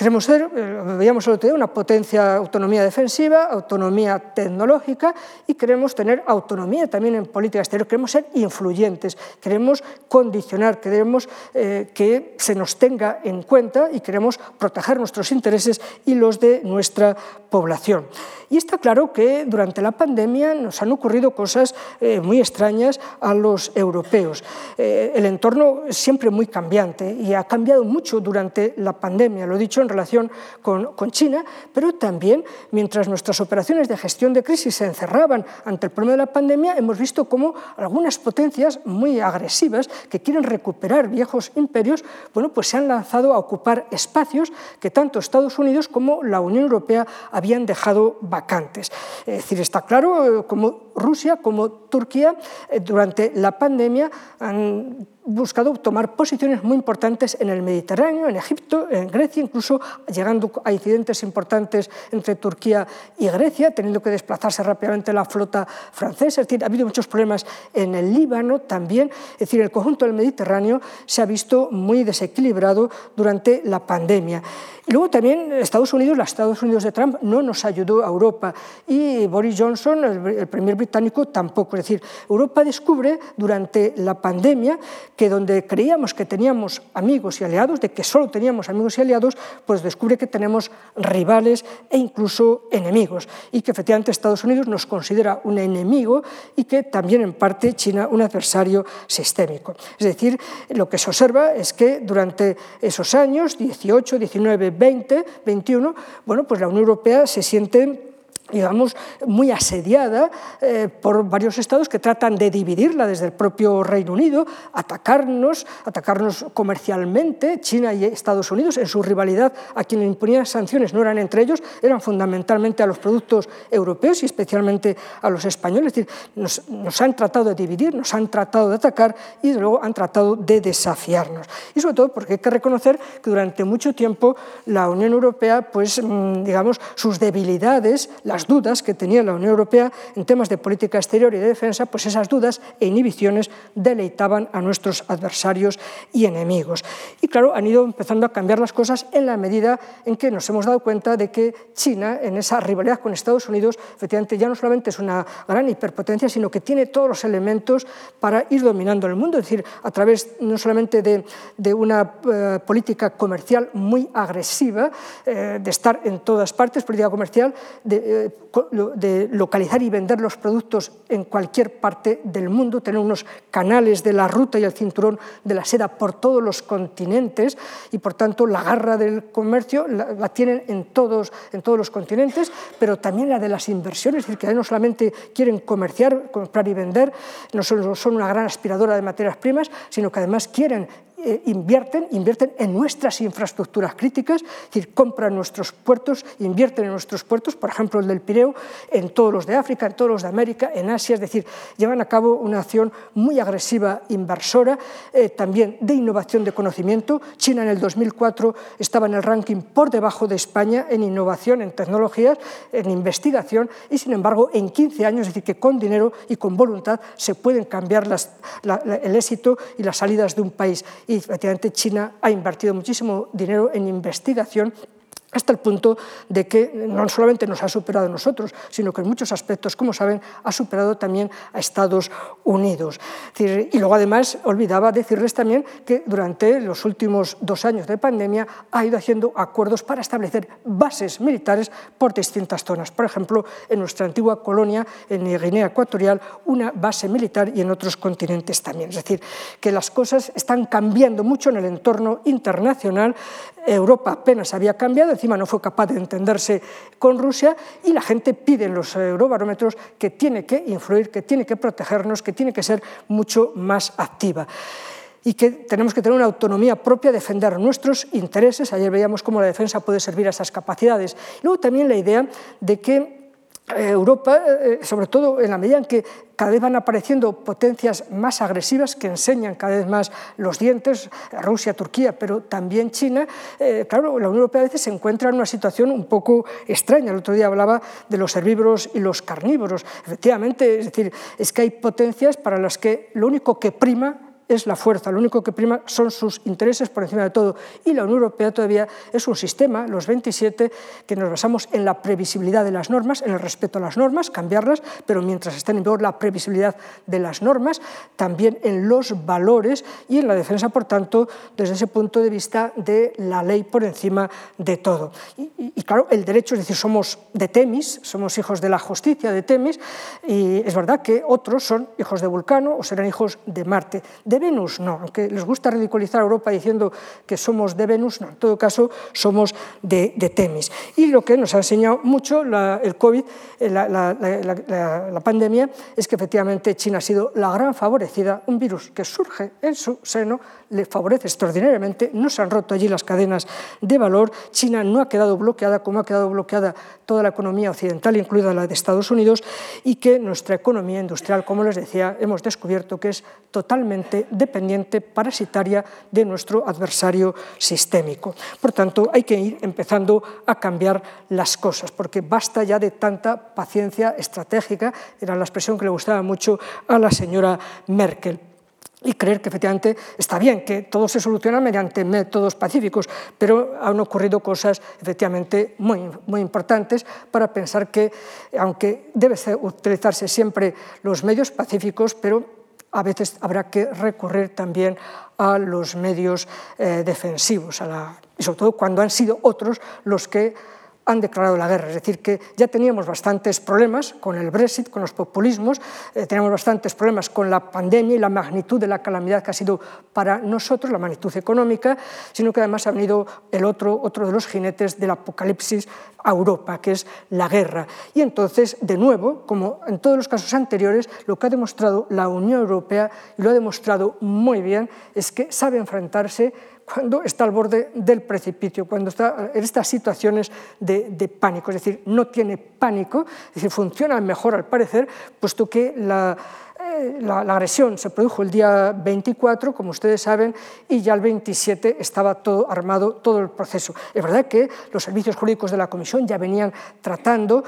Speaker 1: Queremos ser, eh, veíamos el otro día, una potencia, autonomía defensiva, autonomía tecnológica y queremos tener autonomía también en política exterior. Queremos ser influyentes, queremos condicionar, queremos eh, que se nos tenga en cuenta y queremos proteger nuestros intereses y los de nuestra población. Y está claro que durante la pandemia nos han ocurrido cosas eh, muy extrañas a los europeos. el entorno es siempre muy cambiante y ha cambiado mucho durante la pandemia, lo dicho relación con, China, pero también mientras nuestras operaciones de gestión de crisis se encerraban ante el problema de la pandemia, hemos visto cómo algunas potencias muy agresivas que quieren recuperar viejos imperios, bueno, pues se han lanzado a ocupar espacios que tanto Estados Unidos como la Unión Europea habían dejado vacantes. Es decir, está claro eh, como Rusia como Turquía eh, durante la pandemia han buscado tomar posiciones muy importantes en el Mediterráneo, en Egipto, en Grecia, incluso llegando a incidentes importantes entre Turquía y Grecia, teniendo que desplazarse rápidamente la flota francesa. Es decir, ha habido muchos problemas en el Líbano también. Es decir, el conjunto del Mediterráneo se ha visto muy desequilibrado durante la pandemia. Luego también Estados Unidos, los Estados Unidos de Trump no nos ayudó a Europa y Boris Johnson, el, primer británico, tampoco. Es decir, Europa descubre durante la pandemia que donde creíamos que teníamos amigos y aliados, de que solo teníamos amigos y aliados, pues descubre que tenemos rivales e incluso enemigos y que efectivamente Estados Unidos nos considera un enemigo y que también en parte China un adversario sistémico. Es decir, lo que se observa es que durante esos años, 18, 19, 20, 21, bueno, pues la Unión Europea se siente digamos, muy asediada eh, por varios estados que tratan de dividirla desde el propio Reino Unido, atacarnos, atacarnos comercialmente, China y Estados Unidos, en su rivalidad a quienes imponían sanciones no eran entre ellos, eran fundamentalmente a los productos europeos y especialmente a los españoles. Es decir, nos, nos han tratado de dividir, nos han tratado de atacar y luego han tratado de desafiarnos. Y sobre todo porque hay que reconocer que durante mucho tiempo la Unión Europea, pues, mm, digamos, sus debilidades las las dudas que tenía la Unión Europea en temas de política exterior y de defensa, pues esas dudas e inhibiciones deleitaban a nuestros adversarios y enemigos. Y claro, han ido empezando a cambiar las cosas en la medida en que nos hemos dado cuenta de que China, en esa rivalidad con Estados Unidos, efectivamente ya no solamente es una gran hiperpotencia, sino que tiene todos los elementos para ir dominando el mundo, es decir, a través no solamente de, de una eh, política comercial muy agresiva, eh, de estar en todas partes, política comercial, de, eh, de, localizar y vender los productos en cualquier parte del mundo, tener unos canales de la ruta y el cinturón de la seda por todos los continentes y por tanto la garra del comercio la, la tienen en todos, en todos los continentes, pero también la de las inversiones, es decir, que no solamente quieren comerciar, comprar y vender, no solo son una gran aspiradora de materias primas, sino que además quieren eh, invierten, invierten en nuestras infraestructuras críticas, es decir, compran nuestros puertos, invierten en nuestros puertos, por ejemplo el del Pireo, en todos los de África, en todos los de América, en Asia, es decir, llevan a cabo una acción muy agresiva inversora, eh, también de innovación de conocimiento. China en el 2004 estaba en el ranking por debajo de España en innovación, en tecnologías, en investigación, y sin embargo en 15 años, es decir, que con dinero y con voluntad se pueden cambiar el éxito y las salidas de un país y efectivamente China ha invertido muchísimo dinero en investigación hasta el punto de que no solamente nos ha superado a nosotros, sino que en muchos aspectos, como saben, ha superado también a Estados Unidos. Y luego, además, olvidaba decirles también que durante los últimos dos años de pandemia ha ido haciendo acuerdos para establecer bases militares por distintas zonas. Por ejemplo, en nuestra antigua colonia, en Guinea Ecuatorial, una base militar y en otros continentes también. Es decir, que las cosas están cambiando mucho en el entorno internacional. Europa apenas había cambiado, encima no fue capaz de entenderse con Rusia y la gente pide en los eurobarómetros que tiene que influir, que tiene que protegernos, que tiene que ser mucho más activa y que tenemos que tener una autonomía propia, defender nuestros intereses. Ayer veíamos cómo la defensa puede servir a esas capacidades. Luego también la idea de que Europa, eh, sobre todo en la medida en que cada vez van apareciendo potencias más agresivas que enseñan cada vez más los dientes, Rusia, Turquía, pero también China, eh, claro, la Unión Europea a veces se encuentra en una situación un poco extraña. El otro día hablaba de los herbívoros y los carnívoros. Efectivamente, es decir, es que hay potencias para las que lo único que prima es la fuerza, lo único que prima son sus intereses por encima de todo. Y la Unión Europea todavía es un sistema, los 27, que nos basamos en la previsibilidad de las normas, en el respeto a las normas, cambiarlas, pero mientras estén en vigor la previsibilidad de las normas, también en los valores y en la defensa, por tanto, desde ese punto de vista de la ley por encima de todo. Y, claro, el derecho, es decir, somos de Temis, somos hijos de la justicia de Temis, y es verdad que otros son hijos de Vulcano o serán hijos de Marte. Venus, no, aunque les gusta ridiculizar a Europa diciendo que somos de Venus, no, en todo caso somos de, de Temis. Y lo que nos ha enseñado mucho el COVID, eh, la, pandemia, es que efectivamente China ha sido la gran favorecida, un virus que surge en su seno, le favorece extraordinariamente, no se han roto allí las cadenas de valor, China no ha quedado bloqueada como ha quedado bloqueada toda la economía occidental, incluida la de Estados Unidos, y que nuestra economía industrial, como les decía, hemos descubierto que es totalmente dependiente, parasitaria de nuestro adversario sistémico. Por tanto, hay que ir empezando a cambiar las cosas, porque basta ya de tanta paciencia estratégica, era la expresión que le gustaba mucho a la señora Merkel y creer que efectivamente está bien, que todo se soluciona mediante métodos pacíficos, pero han ocurrido cosas efectivamente muy, muy importantes para pensar que, aunque debe utilizarse siempre los medios pacíficos, pero a veces habrá que recurrir también a los medios eh, defensivos, a la, y sobre todo cuando han sido otros los que han declarado la guerra. Es decir, que ya teníamos bastantes problemas con el Brexit, con los populismos, eh, teníamos bastantes problemas con la pandemia y la magnitud de la calamidad que ha sido para nosotros, la magnitud económica, sino que además ha venido el otro, otro de los jinetes del apocalipsis a Europa, que es la guerra. Y entonces, de nuevo, como en todos los casos anteriores, lo que ha demostrado la Unión Europea, y lo ha demostrado muy bien, es que sabe enfrentarse cuando está al borde del precipicio, cuando está en estas situaciones de, pánico, es decir, no tiene pánico, es decir, funciona mejor al parecer, puesto que la, Eh, la, agresión se produjo el día 24, como ustedes saben, y ya el 27 estaba todo armado, todo el proceso. Es verdad que los servicios jurídicos de la Comisión ya venían tratando,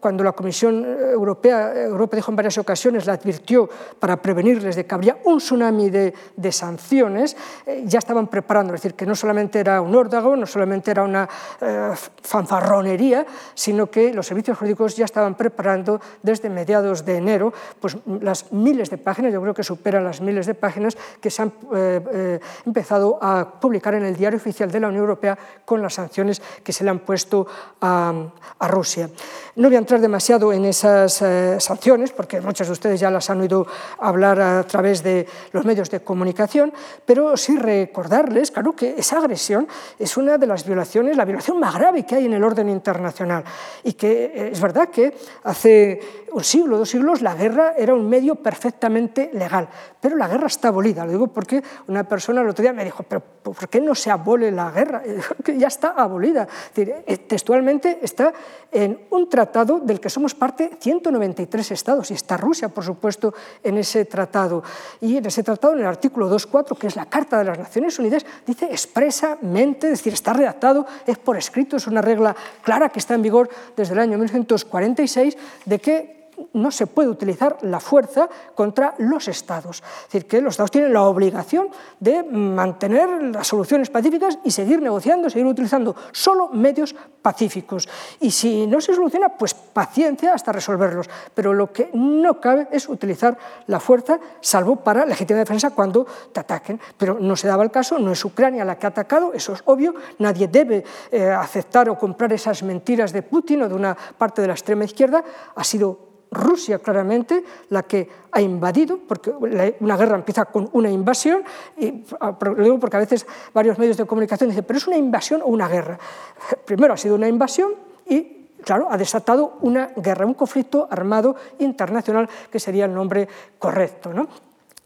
Speaker 1: cuando la Comisión Europea, Europa dijo en varias ocasiones, la advirtió para prevenirles de que habría un tsunami de, sanciones, eh, ya estaban preparando, es decir, que no solamente era un órdago, no solamente era una eh, fanfarronería, sino que los servicios jurídicos ya estaban preparando desde mediados de enero pues, las miles de páginas, yo creo que superan las miles de páginas que se han eh, eh, empezado a publicar en el Diario Oficial de la Unión Europea con las sanciones que se le han puesto a, Rusia. No voy a entrar demasiado en esas eh, sanciones, porque muchos de ustedes ya las han oído hablar a través de los medios de comunicación, pero sí recordarles, claro, que esa agresión es una de las violaciones, la violación más grave que hay en el orden internacional, y que es verdad que hace un siglo, dos siglos, la guerra era un medio perfectamente legal, pero la guerra está abolida. Lo digo porque una persona el otro día me dijo, pero ¿por qué no se abole la guerra? Ya está abolida. Eh, textualmente está en un tratado del que somos parte 193 estados, y está Rusia, por supuesto, en ese tratado. Y en ese tratado, en el artículo 2.4, que es la Carta de las Naciones Unidas, dice expresamente, es decir, está redactado, es por escrito, es una regla clara que está en vigor desde el año 1946, de que no se puede utilizar la fuerza contra los Estados. Es decir, que los Estados tienen la obligación de mantener las soluciones pacíficas y seguir negociando, seguir utilizando solo medios pacíficos. Y si no se soluciona, pues paciencia hasta resolverlos. Pero lo que no cabe es utilizar la fuerza, salvo para legítima defensa cuando te ataquen. Pero no se daba el caso, no es Ucrania la que ha atacado, eso es obvio, nadie debe eh, aceptar o comprar esas mentiras de Putin o de una parte de la extrema izquierda, ha sido Rusia claramente la que ha invadido, porque una guerra empieza con una invasión, y ah, lo digo porque a veces varios medios de comunicación dicen, pero es una invasión o una guerra. Primero ha sido una invasión y, claro, ha desatado una guerra, un conflicto armado internacional, que sería el nombre correcto. ¿no?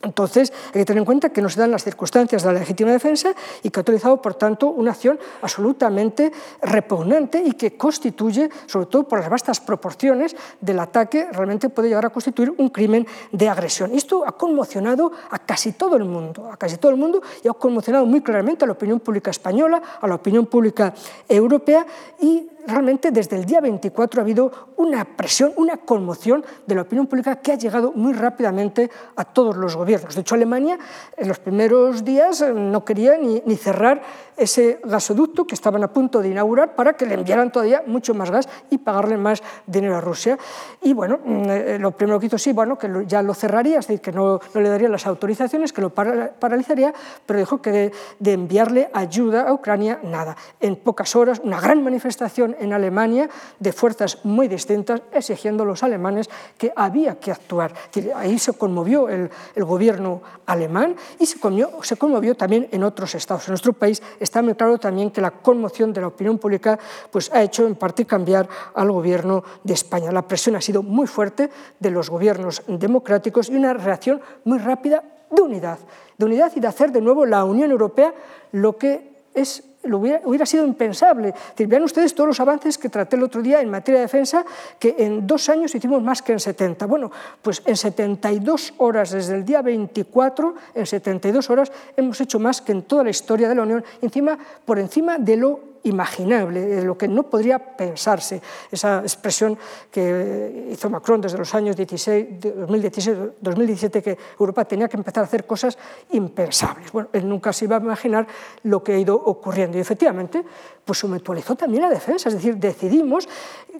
Speaker 1: Entonces, hay que tener en cuenta que no se dan las circunstancias de la legítima defensa y que ha utilizado, por tanto, una acción absolutamente repugnante y que constituye, sobre todo por las vastas proporciones del ataque, realmente puede llegar a constituir un crimen de agresión. Esto ha conmocionado a casi todo el mundo, a casi todo el mundo, y ha conmocionado muy claramente a la opinión pública española, a la opinión pública europea y realmente desde el día 24 ha habido una presión, una conmoción de la opinión pública que ha llegado muy rápidamente a todos los gobiernos. De hecho, Alemania en los primeros días eh, no quería ni, cerrar ese gasoducto que estaban a punto de inaugurar para que le enviaran todavía mucho más gas y pagarle más dinero a Rusia. Y bueno, mm, eh, lo primero que hizo sí, bueno, que ya lo cerraría, es decir, que no, le daría las autorizaciones, que lo paralizaría, pero dijo que de enviarle ayuda a Ucrania, nada. En pocas horas, una gran manifestación en Alemania de fuerzas muy distintas exigiendo a los alemanes que había que actuar. Ahí se conmovió el, gobierno alemán y se se conmovió, también en otros estados. En nuestro país está muy claro también que la conmoción de la opinión pública pues, ha hecho en parte cambiar al gobierno de España. La presión ha sido muy fuerte de los gobiernos democráticos y una reacción muy rápida de unidad, de unidad y de hacer de nuevo la Unión Europea lo que es hubiera, sido impensable. vean ustedes todos los avances que traté el otro día en materia de defensa, que en dos años hicimos más que en 70. Bueno, pues en 72 horas, desde el día 24, en 72 horas hemos hecho más que en toda la historia de la Unión, encima, por encima de lo imaginable, de lo que no podría pensarse. Esa expresión que hizo Macron desde los años 16, 2016, 2017, que Europa tenía que empezar a hacer cosas impensables. Bueno, él nunca se iba a imaginar lo que ha ido ocurriendo. Y efectivamente, pues se mutualizó también la defensa, es decir, decidimos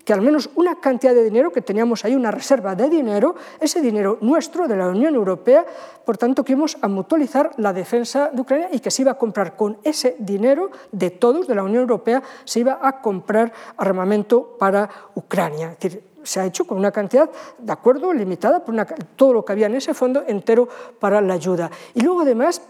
Speaker 1: que al menos una cantidad de dinero, que teníamos ahí una reserva de dinero, ese dinero nuestro, de la Unión Europea, por tanto, que íbamos a mutualizar la defensa de Ucrania y que se iba a comprar con ese dinero de todos, de la Unión Europea, se iba a comprar armamento para Ucrania. Es decir, se ha hecho con una cantidad, de acuerdo, limitada, por todo lo que había en ese fondo entero para la ayuda. Y luego, además,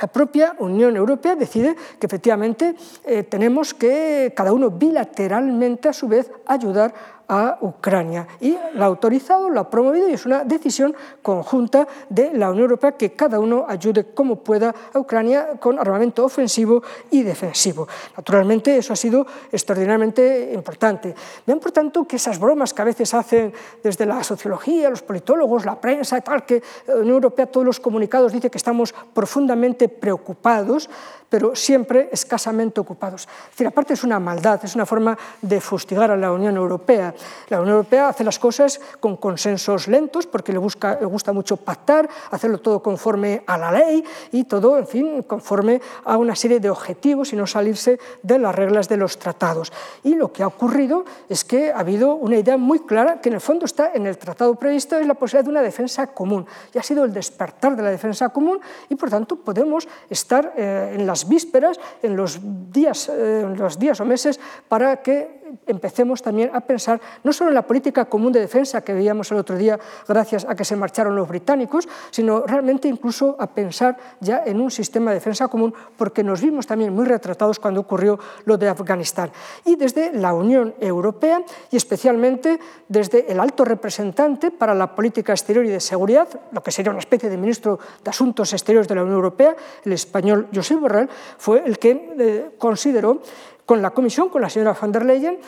Speaker 1: la propia Unión Europea decide que efectivamente eh, tenemos que cada uno bilateralmente a su vez ayudar a Ucrania. Y la ha autorizado, lo ha promovido y es una decisión conjunta de la Unión Europea que cada uno ayude como pueda a Ucrania con armamento ofensivo y defensivo. Naturalmente, eso ha sido extraordinariamente importante. Vean, por tanto, que esas bromas que a veces hacen desde la sociología, los politólogos, la prensa y tal, que la Unión Europea, todos los comunicados dice que estamos profundamente preocupados, pero siempre escasamente ocupados. Es decir, aparte es una maldad, es una forma de fustigar a la Unión Europea. La Unión Europea hace las cosas con consensos lentos porque le, busca, le gusta mucho pactar, hacerlo todo conforme a la ley y todo, en fin, conforme a una serie de objetivos y no salirse de las reglas de los tratados. Y lo que ha ocurrido es que ha habido una idea muy clara que en el fondo está en el tratado previsto, es la posibilidad de una defensa común. Y ha sido el despertar de la defensa común y, por tanto, podemos estar eh, en las vísperas, en los, días, eh, en los días o meses, para que empecemos también a pensar no solo en la política común de defensa que veíamos el otro día gracias a que se marcharon los británicos, sino realmente incluso a pensar ya en un sistema de defensa común, porque nos vimos también muy retratados cuando ocurrió lo de Afganistán. Y desde la Unión Europea y especialmente desde el alto representante para la política exterior y de seguridad, lo que sería una especie de ministro de Asuntos Exteriores de la Unión Europea, el español Josep Borrell, fue el que eh, consideró con la Comisión, con la señora von der Leyen,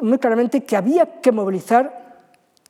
Speaker 1: muy claramente que había que movilizar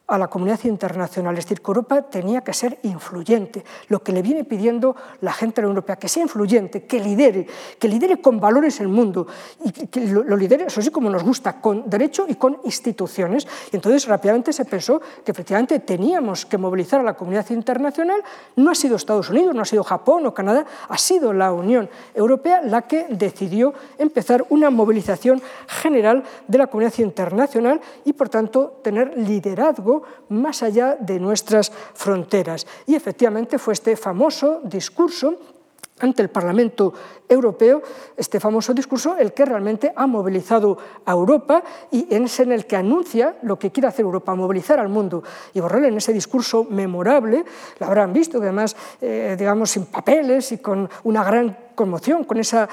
Speaker 1: a la comunidad internacional, es decir, que Europa tenía que ser influyente, lo que le viene pidiendo la gente Europea, que sea influyente, que lidere, que lidere con valores el mundo, y que lo, lidere, eso sí, como nos gusta, con derecho y con instituciones. Y entonces rápidamente se pensó que efectivamente teníamos que movilizar a la comunidad internacional, no ha sido Estados Unidos, no ha sido Japón o Canadá, ha sido la Unión Europea la que decidió empezar una movilización general de la comunidad internacional y, por tanto, tener liderazgo más allá de nuestras fronteras. Y efectivamente fue este famoso discurso ante el Parlamento Europeo, este famoso discurso, el que realmente ha movilizado a Europa y es en el que anuncia lo que quiere hacer Europa, movilizar al mundo. Y Borrell en ese discurso memorable, lo habrán visto, además, eh, digamos, sin papeles y con una gran conmoción, con esa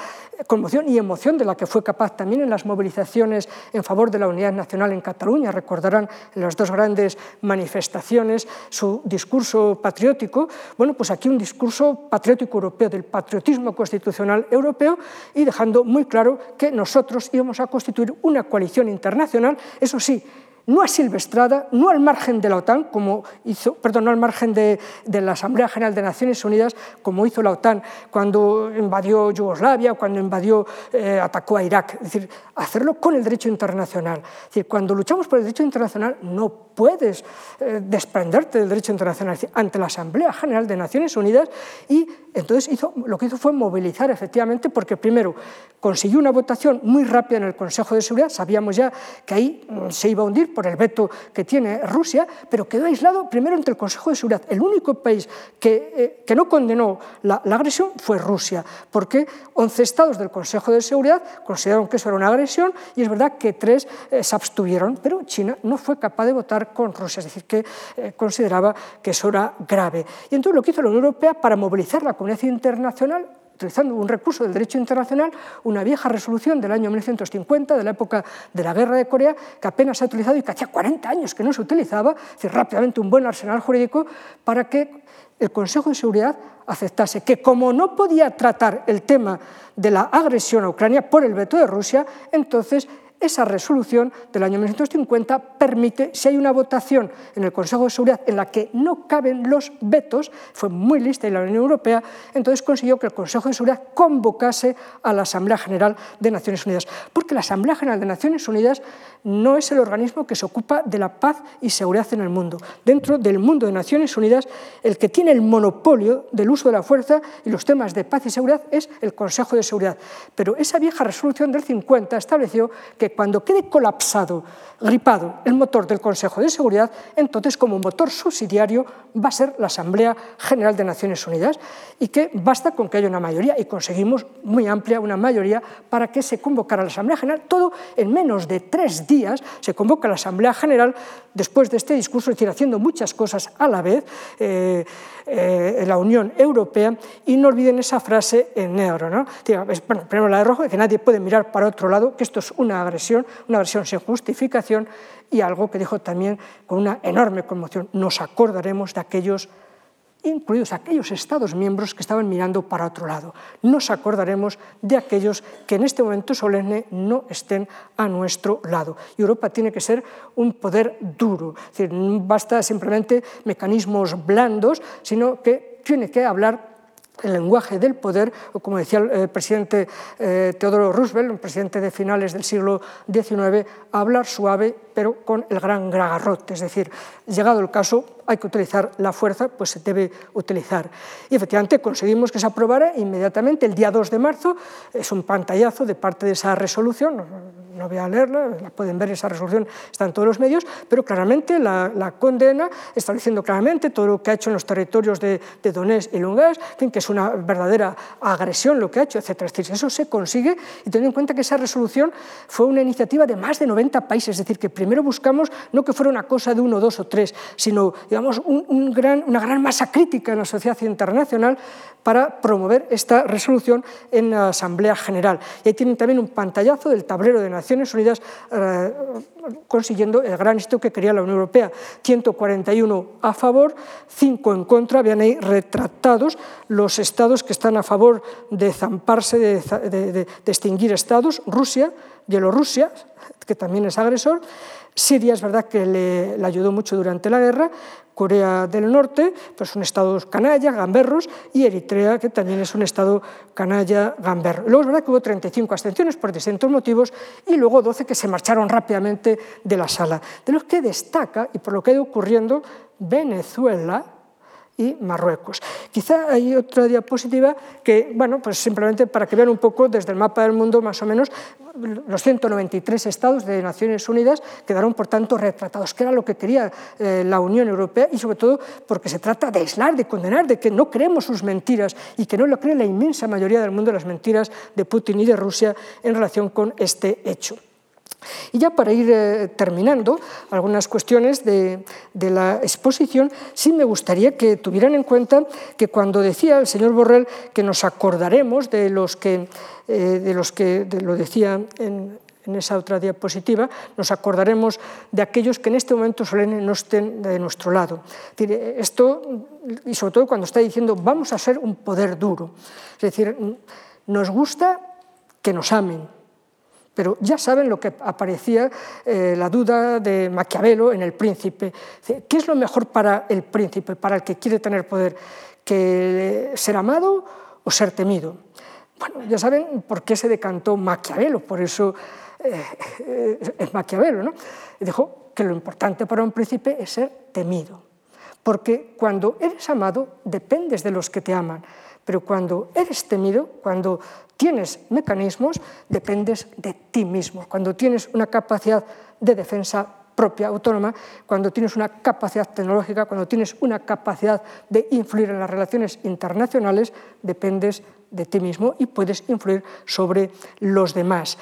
Speaker 1: conmoción y emoción de la que fue capaz también en las movilizaciones en favor de la unidad nacional en Cataluña. Recordarán en las dos grandes manifestaciones su discurso patriótico. Bueno, pues aquí un discurso patriótico europeo, del patriotismo constitucional europeo y dejando muy claro que nosotros íbamos a constituir una coalición internacional, eso sí, no asilvestrada, no al margen de la OTAN, como hizo, perdón, no al margen de, la Asamblea General de Naciones Unidas, como hizo la OTAN cuando invadió Yugoslavia, cuando invadió, eh, atacó a Irak. Es decir, hacerlo con el derecho internacional. Es decir, cuando luchamos por el derecho internacional no puedes eh, desprenderte del derecho internacional ante la Asamblea General de Naciones Unidas y entonces hizo, lo que hizo fue movilizar efectivamente porque primero consiguió una votación muy rápida en el Consejo de Seguridad, sabíamos ya que ahí mm, se iba a hundir por el veto que tiene Rusia, pero quedó aislado primero ante el Consejo de Seguridad. El único país que, eh, que no condenó la, agresión fue Rusia, porque 11 estados del Consejo de Seguridad consideraron que eso era una agresión y es verdad que tres eh, se abstuvieron, pero China no fue capaz de votar con Rusia, es decir, que eh, consideraba que eso era grave. Y entonces lo que hizo la Unión Europea para movilizar la comunidad internacional utilizando un recurso del derecho internacional, una vieja resolución del año 1950, de la época de la Guerra de Corea, que apenas se ha utilizado y que hacía 40 años que no se utilizaba, es decir, rápidamente un buen arsenal jurídico para que el Consejo de Seguridad aceptase que como no podía tratar el tema de la agresión a Ucrania por el veto de Rusia, entonces esa resolución del año 1950 permite, si hay una votación en el Consejo de Seguridad en la que no caben los vetos, fue muy lista y la Unión Europea, entonces consiguió que el Consejo de Seguridad convocase a la Asamblea General de Naciones Unidas, porque la Asamblea General de Naciones Unidas no es el organismo que se ocupa de la paz y seguridad en el mundo. Dentro del mundo de Naciones Unidas, el que tiene el monopolio del uso de la fuerza y los temas de paz y seguridad es el Consejo de Seguridad. Pero esa vieja resolución del 50 estableció que cuando quede colapsado, gripado el motor del Consejo de Seguridad, entonces como motor subsidiario va a ser la Asamblea General de Naciones Unidas y que basta con que haya una mayoría y conseguimos muy amplia una mayoría para que se convocara la Asamblea General. Todo en menos de tres días se convoca la Asamblea General después de este discurso, es decir, haciendo muchas cosas a la vez. Eh, eh, la Unión Europea y no olviden esa frase en negro. ¿no? Bueno, primero la de rojo, que nadie puede mirar para otro lado, que esto es una agresión, una agresión sin justificación y algo que dijo también con una enorme conmoción, nos acordaremos de aquellos incluidos aquellos Estados miembros que estaban mirando para otro lado. Nos acordaremos de aquellos que en este momento solemne no estén a nuestro lado. Europa tiene que ser un poder duro, no basta simplemente mecanismos blandos, sino que tiene que hablar el lenguaje del poder, o como decía el presidente eh, Teodoro Roosevelt, un presidente de finales del siglo XIX, hablar suave pero con el gran gragarrote, es decir, llegado el caso, hay que utilizar la fuerza, pues se debe utilizar. Y efectivamente conseguimos que se aprobara inmediatamente el día 2 de marzo, es un pantallazo de parte de esa resolución, no voy a leerla, la pueden ver, esa resolución está en todos los medios, pero claramente la, condena, estableciendo claramente todo lo que ha hecho en los territorios de, de Donetsk y Lugansk, que es una verdadera agresión lo que ha hecho, etc. Es decir, eso se consigue y teniendo en cuenta que esa resolución fue una iniciativa de más de 90 países, es decir, que primero buscamos no que fuera una cosa de uno, dos o tres, sino digamos, una gran masa crítica en la sociedad internacional para promover esta resolución en la Asamblea General. Y ahí tienen también un pantallazo del tablero de Naciones Unidas eh, consiguiendo el gran éxito que quería la Unión Europea. 141 a favor, 5 en contra, vean ahí retratados los estados que están a favor de zamparse, de, extinguir estados, Rusia, Bielorrusia, que también es agresor, Siria es verdad que le, ayudó mucho durante la guerra, Corea del Norte, pues un estado canalla, gamberros, y Eritrea, que también es un estado canalla, gamberro. Luego es verdad que hubo 35 abstenciones por distintos motivos y luego 12 que se marcharon rápidamente de la sala, de los que destaca, y por lo que ha ido ocurriendo, Venezuela, y Marruecos. Quizá hay otra diapositiva que, bueno, pues simplemente para que vean un poco desde el mapa del mundo más o menos, los 193 estados de Naciones Unidas quedaron, por tanto, retratados, que era lo que quería eh, la Unión Europea y, sobre todo, porque se trata de aislar, de condenar, de que no creemos sus mentiras y que no lo cree la inmensa mayoría del mundo las mentiras de Putin y de Rusia en relación con este hecho. Y ya para ir eh, terminando algunas cuestiones de, la exposición, sí me gustaría que tuvieran en cuenta que cuando decía el señor Borrell que nos acordaremos de los que, eh, de los que lo decía en, esa otra diapositiva, nos acordaremos de aquellos que en este momento solemne no estén de nuestro lado. Esto, y sobre todo cuando está diciendo, vamos a ser un poder duro. Es decir, nos gusta que nos amen, pero ya saben lo que aparecía eh, la duda de Maquiavelo en El Príncipe. ¿Qué es lo mejor para el príncipe, para el que quiere tener poder? ¿Que ser amado o ser temido? Bueno, ya saben por qué se decantó Maquiavelo, por eso eh, es Maquiavelo. ¿no? Dijo que lo importante para un príncipe es ser temido, porque cuando eres amado dependes de los que te aman, pero cuando eres temido, cuando tienes mecanismos, dependes de ti mismo. Cuando tienes una capacidad de defensa propia, autónoma, cuando tienes una capacidad tecnológica, cuando tienes una capacidad de influir en las relaciones internacionales, dependes de ti mismo y puedes influir sobre los demás.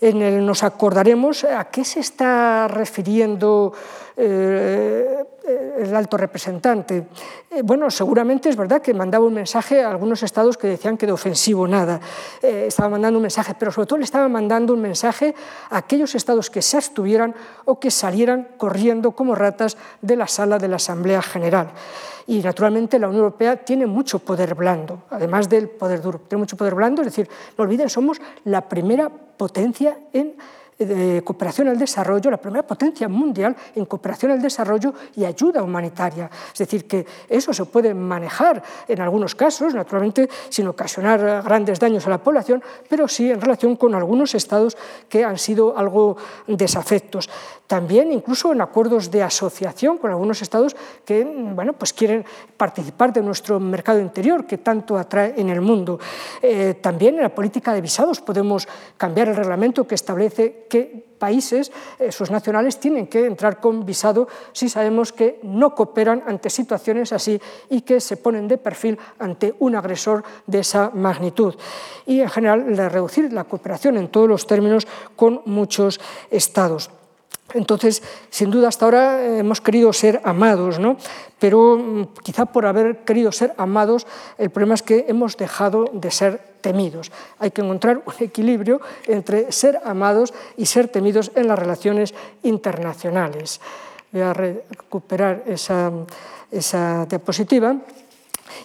Speaker 1: Nos acordaremos a qué se está refiriendo eh, el alto representante. Eh, bueno, seguramente es verdad que mandaba un mensaje a algunos estados que decían que de ofensivo nada. Eh, estaba mandando un mensaje, pero sobre todo le estaba mandando un mensaje a aquellos estados que se abstuvieran o que salieran corriendo como ratas de la sala de la Asamblea General. Y naturalmente la Unión Europea tiene mucho poder blando, además del poder duro. Tiene mucho poder blando, es decir, no olviden, somos la primera potencia en de cooperación al desarrollo, la primera potencia mundial en cooperación al desarrollo y ayuda humanitaria. Es decir, que eso se puede manejar en algunos casos, naturalmente sin ocasionar grandes daños a la población, pero sí en relación con algunos estados que han sido algo desafectos. También incluso en acuerdos de asociación con algunos estados que bueno, pues quieren participar de nuestro mercado interior que tanto atrae en el mundo. Eh, también en la política de visados podemos cambiar el reglamento que establece que países, eh, sus nacionales, tienen que entrar con visado si sabemos que no cooperan ante situaciones así y que se ponen de perfil ante un agresor de esa magnitud. Y en general, reducir la cooperación en todos los términos con muchos estados. Entonces, sin duda, hasta ahora hemos querido ser amados, ¿no? pero mm, quizá por haber querido ser amados, el problema es que hemos dejado de ser temidos. Hay que encontrar un equilibrio entre ser amados y ser temidos en las relaciones internacionales. Voy a recuperar esa, esa diapositiva.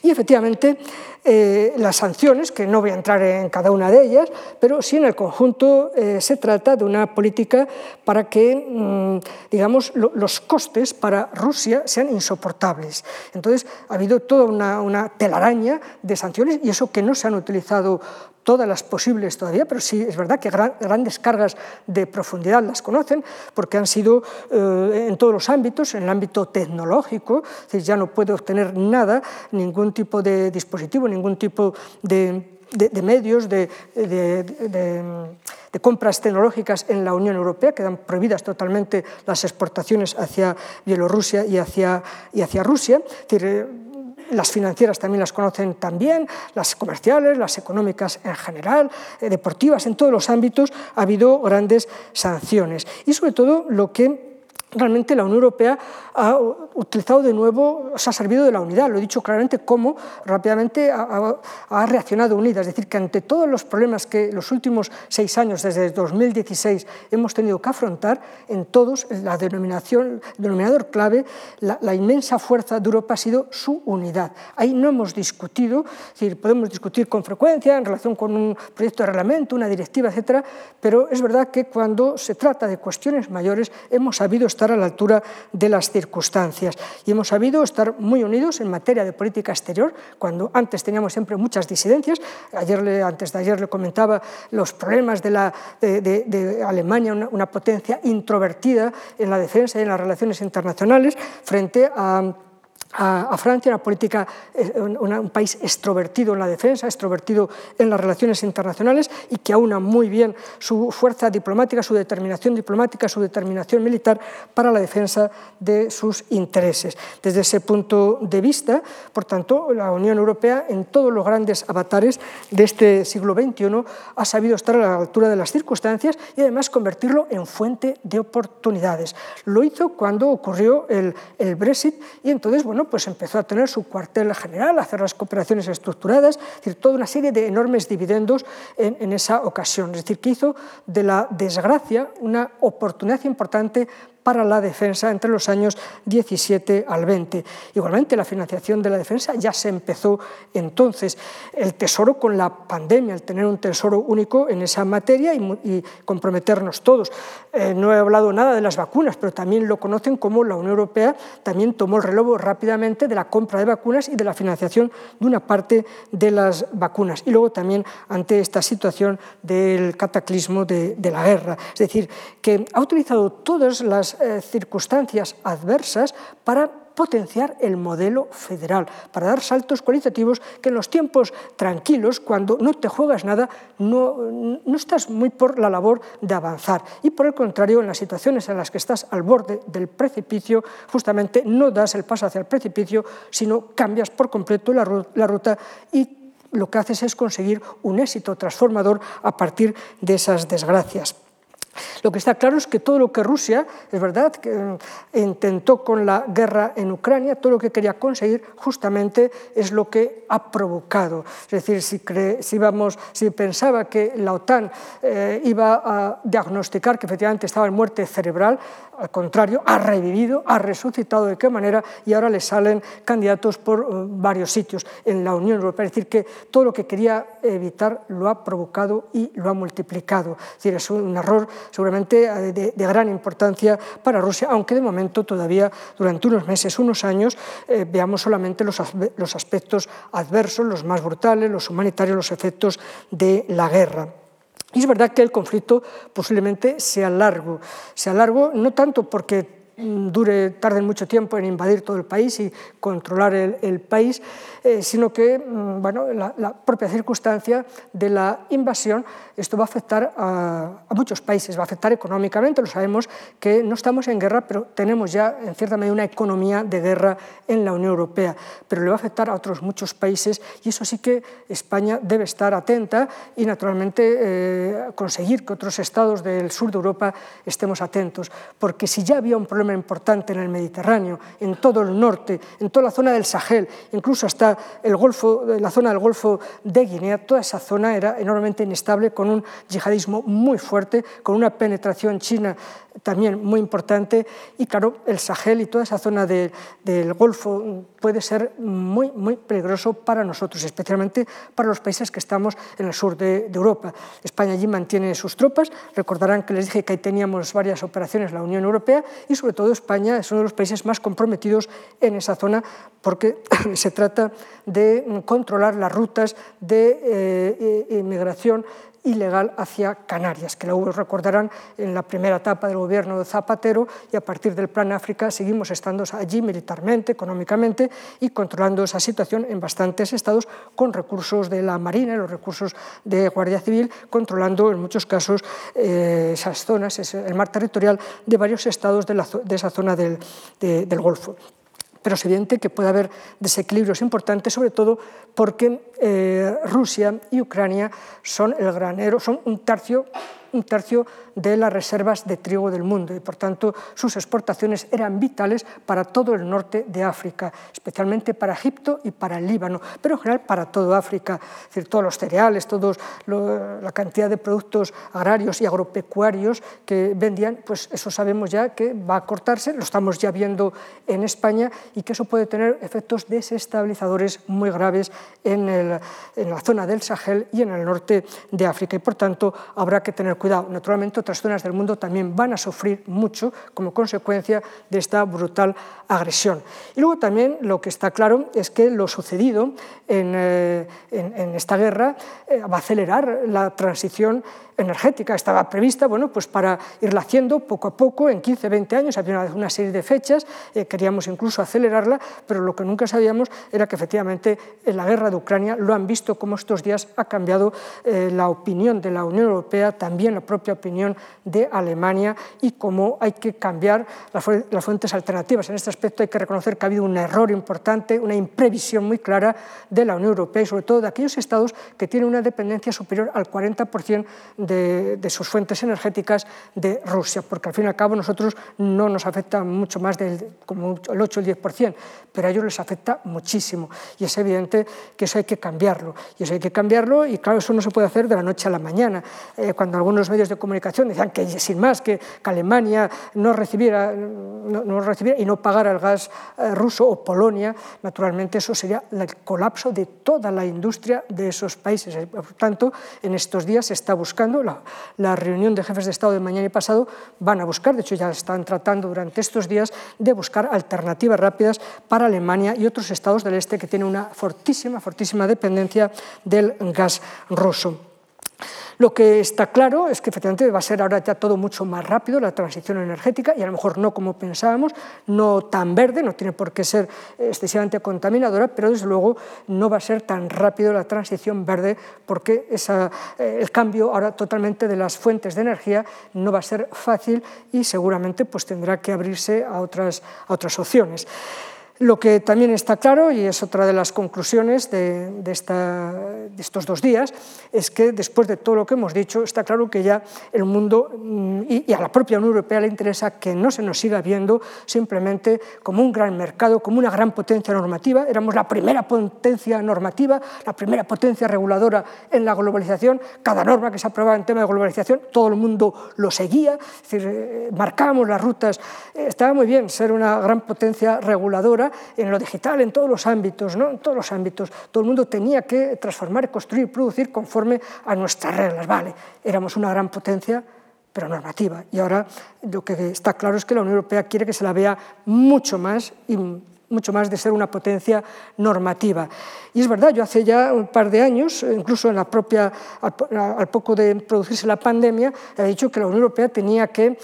Speaker 1: Y efectivamente, eh, las sanciones, que no voy a entrar en cada una de ellas, pero sí en el conjunto eh, se trata de una política para que, mm, digamos, los costes para Rusia sean insoportables. Entonces, ha habido toda una, telaraña de sanciones y eso que no se han utilizado todas las posibles todavía, pero sí es verdad que grandes cargas de profundidad las conocen, porque han sido eh, en todos los ámbitos, en el ámbito tecnológico, ya no puede obtener nada, ningún tipo de dispositivo, ningún tipo de, medios, de, compras tecnológicas en la Unión Europea, quedan prohibidas totalmente las exportaciones hacia Bielorrusia y hacia, y hacia Rusia. decir, las financieras también las conocen también, las comerciales, las económicas en general, eh, deportivas, en todos los ámbitos ha habido grandes sanciones. Y sobre todo lo que realmente la Unión Europea ha utilizado de nuevo, se ha servido de la unidad, lo he dicho claramente, cómo rápidamente ha, reaccionado unida, es decir, que ante todos los problemas que los últimos seis años, desde 2016, hemos tenido que afrontar, en todos, la denominación, el denominador clave, la, inmensa fuerza de Europa ha sido su unidad. Ahí no hemos discutido, es decir, podemos discutir con frecuencia en relación con un proyecto de reglamento, una directiva, etcétera, pero es verdad que cuando se trata de cuestiones mayores hemos sabido estar a la altura de las circunstancias. Y hemos sabido estar muy unidos en materia de política exterior, cuando antes teníamos siempre muchas disidencias. Ayer antes de ayer le comentaba los problemas de, la, de, Alemania, una, una potencia introvertida en la defensa y en las relaciones internacionales, frente a a, Francia, una política, un país extrovertido en la defensa, extrovertido en las relaciones internacionales y que aúna muy bien su fuerza diplomática, su determinación diplomática, su determinación militar para la defensa de sus intereses. Desde ese punto de vista, por tanto, la Unión Europea en todos los grandes avatares de este siglo XXI ha sabido estar a la altura de las circunstancias y además convertirlo en fuente de oportunidades. Lo hizo cuando ocurrió el, el Brexit y entonces, bueno, pues empezó a tener su cuartel general, a hacer las cooperaciones estructuradas, es decir, toda una serie de enormes dividendos en, en esa ocasión. Es decir, que hizo de la desgracia una oportunidad importante para la defensa entre los años 17 al 20. Igualmente, la financiación de la defensa ya se empezó entonces. El tesoro con la pandemia, el tener un tesoro único en esa materia y, comprometernos todos. Eh, no he hablado nada de las vacunas, pero también lo conocen como la Unión Europea también tomó el relevo rápidamente de la compra de vacunas y de la financiación de una parte de las vacunas. Y luego también ante esta situación del cataclismo de, de la guerra. Es decir, que ha utilizado todas las eh, circunstancias adversas para potenciar el modelo federal, para dar saltos cualitativos que en los tiempos tranquilos, cuando no te juegas nada, no, no, estás muy por la labor de avanzar. Y por el contrario, en las situaciones en las que estás al borde del precipicio, justamente no das el paso hacia el precipicio, sino cambias por completo la, la ruta y lo que haces es conseguir un éxito transformador a partir de esas desgracias. Lo que está claro es que todo lo que Rusia, es verdad, que eh, intentó con la guerra en Ucrania, todo lo que quería conseguir justamente es lo que ha provocado. Es decir, si, si, si pensaba que la OTAN eh, iba a diagnosticar que efectivamente estaba en muerte cerebral, al contrario, ha revivido, ha resucitado de qué manera y ahora le salen candidatos por eh, varios sitios en la Unión Europea. Es decir, que todo lo que quería evitar lo ha provocado y lo ha multiplicado. Es decir, es un error seguramente eh, de, gran importancia para Rusia, aunque de momento todavía durante unos meses, unos años, eh, veamos solamente los, los aspectos adversos, los más brutales, los humanitarios, los efectos de la guerra. Y es verdad que el conflicto posiblemente sea largo, sea largo no tanto porque mm, dure, tarden mucho tiempo en invadir todo el país y controlar el, país, eh, sino que mm, bueno, la, propia circunstancia de la invasión, esto va a afectar a, muchos países, va a afectar económicamente, lo sabemos que no estamos en guerra, pero tenemos ya en cierta medida una economía de guerra en la Unión Europea, pero le va a afectar a otros muchos países y eso sí que España debe estar atenta y naturalmente eh, conseguir que otros estados del sur de Europa estemos atentos, porque si ya había un problema importante en el Mediterráneo, en todo el norte, en toda la zona del Sahel, incluso hasta el Golfo, la zona del Golfo de Guinea, toda esa zona era enormemente inestable, con un yihadismo muy fuerte, con una penetración china también muy importante y claro, el Sahel y toda esa zona del Golfo puede ser muy, muy peligroso para nosotros, especialmente para los países que estamos en el sur de, Europa. España allí mantiene sus tropas, recordarán que les dije que ahí teníamos varias operaciones la Unión Europea y sobre todo España es uno de los países más comprometidos en esa zona porque se trata de controlar las rutas de eh, inmigración ilegal hacia Canarias, que luego recordarán en la primera etapa del gobierno de Zapatero y a partir del Plan África seguimos estando allí militarmente, económicamente y controlando esa situación en bastantes estados con recursos de la Marina los recursos de Guardia Civil, controlando en muchos casos eh, esas zonas, el mar territorial de varios estados de, esa zona del Golfo pero es evidente que puede haber desequilibrios importantes, sobre todo porque eh, Rusia y Ucrania son el granero, son un tercio un tercio de las reservas de trigo del mundo y, por tanto, sus exportaciones eran vitales para todo el norte de África, especialmente para Egipto y para el Líbano, pero en general para toda África, es decir, todos los cereales, todos la cantidad de productos agrarios y agropecuarios que vendían, pues eso sabemos ya que va a cortarse, lo estamos ya viendo en España y que eso puede tener efectos desestabilizadores muy graves en, en la zona del Sahel y en el norte de África. Y, por tanto, habrá que tener cuidado. Naturalmente, otras zonas del mundo también van a sufrir mucho como consecuencia de esta brutal agresión. Y luego también lo que está claro es que lo sucedido en, eh, esta guerra eh, va a acelerar la transición energética estaba prevista bueno, pues para irla haciendo poco a poco, en 15, 20 años, había una, serie de fechas, eh, queríamos incluso acelerarla, pero lo que nunca sabíamos era que efectivamente en la guerra de Ucrania lo han visto como estos días ha cambiado la opinión de la Unión Europea, también la propia opinión de Alemania y cómo hay que cambiar las fuentes alternativas. En este aspecto hay que reconocer que ha habido un error importante, una imprevisión muy clara de la Unión Europea y sobre todo de aquellos estados que tienen una dependencia superior al 40% de, sus fuentes energéticas de Rusia, porque al fin y al cabo nosotros no nos afecta mucho más del como el 8 o el 10%, pero a ellos les afecta muchísimo y es evidente que eso hay que cambiarlo. Y eso hay que cambiarlo y claro, eso no se puede hacer de la noche a la mañana. Eh, cuando algunos medios de comunicación decían que sin más, que, Alemania no recibiera, no, recibiera y no pagara el gas eh, ruso o Polonia, naturalmente eso sería el colapso de toda la industria de esos países. Por tanto, en estos días se está buscando la, reunión de jefes de Estado de mañana y pasado van a buscar, de hecho ya están tratando durante estos días de buscar alternativas rápidas para Alemania y otros estados del este que tienen una fortísima, fortísima dependencia del gas ruso. Lo que está claro es que efectivamente va a ser ahora ya todo mucho más rápido la transición energética y a lo mejor no como pensábamos, no tan verde, no tiene por qué ser excesivamente contaminadora, pero desde luego no va a ser tan rápido la transición verde porque eh, el cambio ahora totalmente de las fuentes de energía no va a ser fácil y seguramente pues tendrá que abrirse a otras, a otras opciones. Lo que también está claro, y es otra de las conclusiones de, estos dos días, es que después de todo lo que hemos dicho, está claro que ya el mundo mm, y, a la propia Unión Europea le interesa que no se nos siga viendo simplemente como un gran mercado, como una gran potencia normativa. Éramos la primera potencia normativa, la primera potencia reguladora en la globalización. Cada norma que se aprobaba en tema de globalización, todo el mundo lo seguía, es decir, eh, marcábamos las rutas. Estaba muy bien ser una gran potencia reguladora en lo digital, en todos los ámbitos, ¿no? en todos los ámbitos. Todo el mundo tenía que transformar, construir, producir conforme a nuestras reglas. Vale, éramos una gran potencia, pero normativa. Y ahora lo que está claro es que la Unión Europea quiere que se la vea mucho más y mucho más de ser una potencia normativa. Y es verdad, yo hace ya un par de años, incluso en la propia, al, poco de producirse la pandemia, he dicho que la Unión Europea tenía que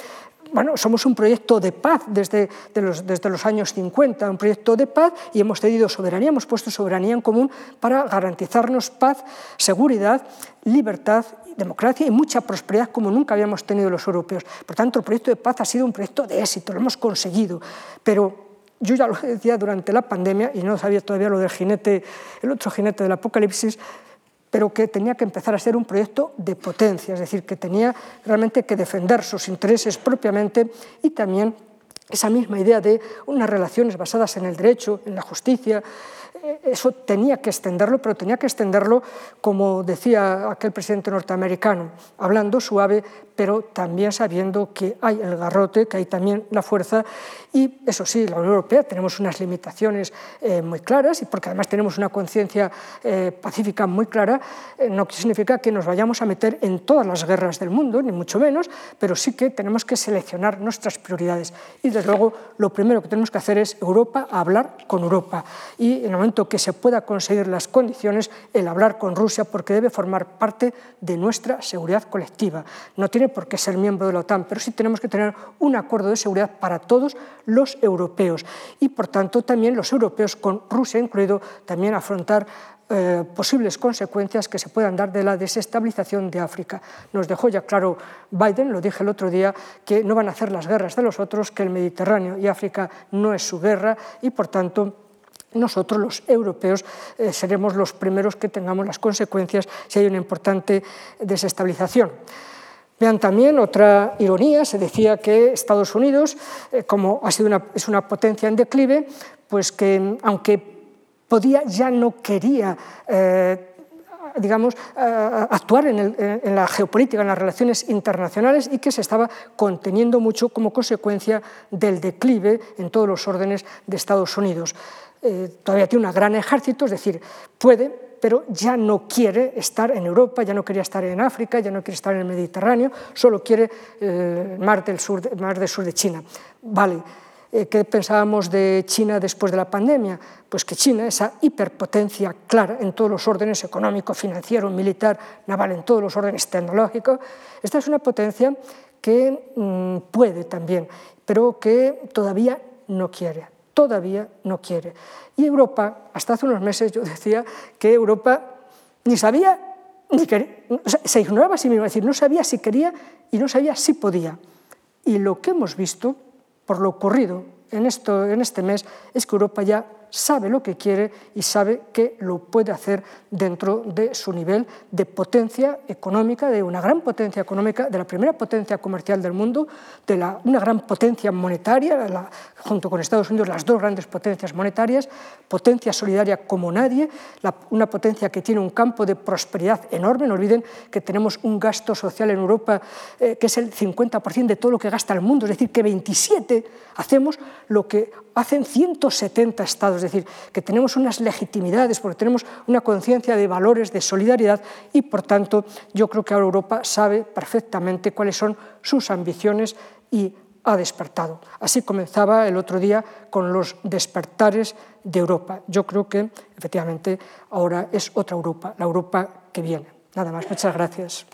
Speaker 1: bueno, somos un proyecto de paz desde, los, desde los años 50, un proyecto de paz y hemos tenido soberanía, hemos puesto soberanía en común para garantizarnos paz, seguridad, libertad democracia y mucha prosperidad como nunca habíamos tenido los europeos. Por tanto, el proyecto de paz ha sido un proyecto de éxito, lo hemos conseguido, pero yo ya lo decía durante la pandemia y no sabía todavía lo del jinete, el otro jinete del apocalipsis, pero que tenía que empezar a ser un proyecto de potencia, es decir, que tenía realmente que defender sus intereses propiamente y también esa misma idea de unas relaciones basadas en el derecho, en la justicia, eso tenía que extenderlo, pero tenía que extenderlo, como decía aquel presidente norteamericano, hablando suave, pero también sabiendo que hay el garrote, que hay también la fuerza, y eso sí, la Unión Europea tenemos unas limitaciones eh, muy claras, y porque además tenemos una conciencia eh, pacífica muy clara, eh, no significa que nos vayamos a meter en todas las guerras del mundo, ni mucho menos, pero sí que tenemos que seleccionar nuestras prioridades. Y desde luego, lo primero que tenemos que hacer es Europa, hablar con Europa. Y en el momento que se pueda conseguir las condiciones, el hablar con Rusia, porque debe formar parte de nuestra seguridad colectiva. No tiene por qué ser miembro de la OTAN, pero sí tenemos que tener un acuerdo de seguridad para todos los europeos y, por tanto, también los europeos, con Rusia incluido, también afrontar eh, posibles consecuencias que se puedan dar de la desestabilización de África. Nos dejó ya claro Biden, lo dije el otro día, que no van a hacer las guerras de los otros, que el Mediterráneo y África no es su guerra y, por tanto, nosotros los europeos eh, seremos los primeros que tengamos las consecuencias si hay una importante desestabilización. Vean también otra ironía, se decía que Estados Unidos, eh, como ha sido una, es una potencia en declive, pues que aunque podía, ya no quería eh, digamos, actuar en, en, la geopolítica, en las relaciones internacionales y que se estaba conteniendo mucho como consecuencia del declive en todos los órdenes de Estados Unidos. Todavía tiene un gran ejército, es decir, puede pero ya no quiere estar en Europa, ya no quería estar en África, ya no quiere estar en el Mediterráneo, solo quiere el mar del sur, mar del sur de China. Vale, eh, ¿qué pensábamos de China después de la pandemia? Pues que China, esa hiperpotencia clara en todos los órdenes económico, financiero, militar, naval, en todos los órdenes tecnológicos, esta es una potencia que mm, puede también, pero que todavía no quiere todavía no quiere. Y Europa, hasta hace unos meses yo decía que Europa ni sabía, ni quería, se ignoraba a sí misma, es decir, no sabía si quería y no sabía si podía. Y lo que hemos visto, por lo ocurrido en, esto, en este mes, es que Europa ya sabe lo que quiere y sabe que lo puede hacer dentro de su nivel de potencia económica, de una gran potencia económica, de la primera potencia comercial del mundo, de la, una gran potencia monetaria, junto con Estados Unidos las dos grandes potencias monetarias, potencia solidaria como nadie, una potencia que tiene un campo de prosperidad enorme. No olviden que tenemos un gasto social en Europa eh, que es el 50% de todo lo que gasta el mundo, es decir, que 27 hacemos lo que hacen 170 estados, es decir, que tenemos unas legitimidades porque tenemos una conciencia de valores, de solidaridad y, por tanto, yo creo que ahora Europa sabe perfectamente cuáles son sus ambiciones y ha despertado. Así comenzaba el otro día con los despertares de Europa. Yo creo que efectivamente ahora es otra Europa, la Europa que viene. Nada más, muchas gracias.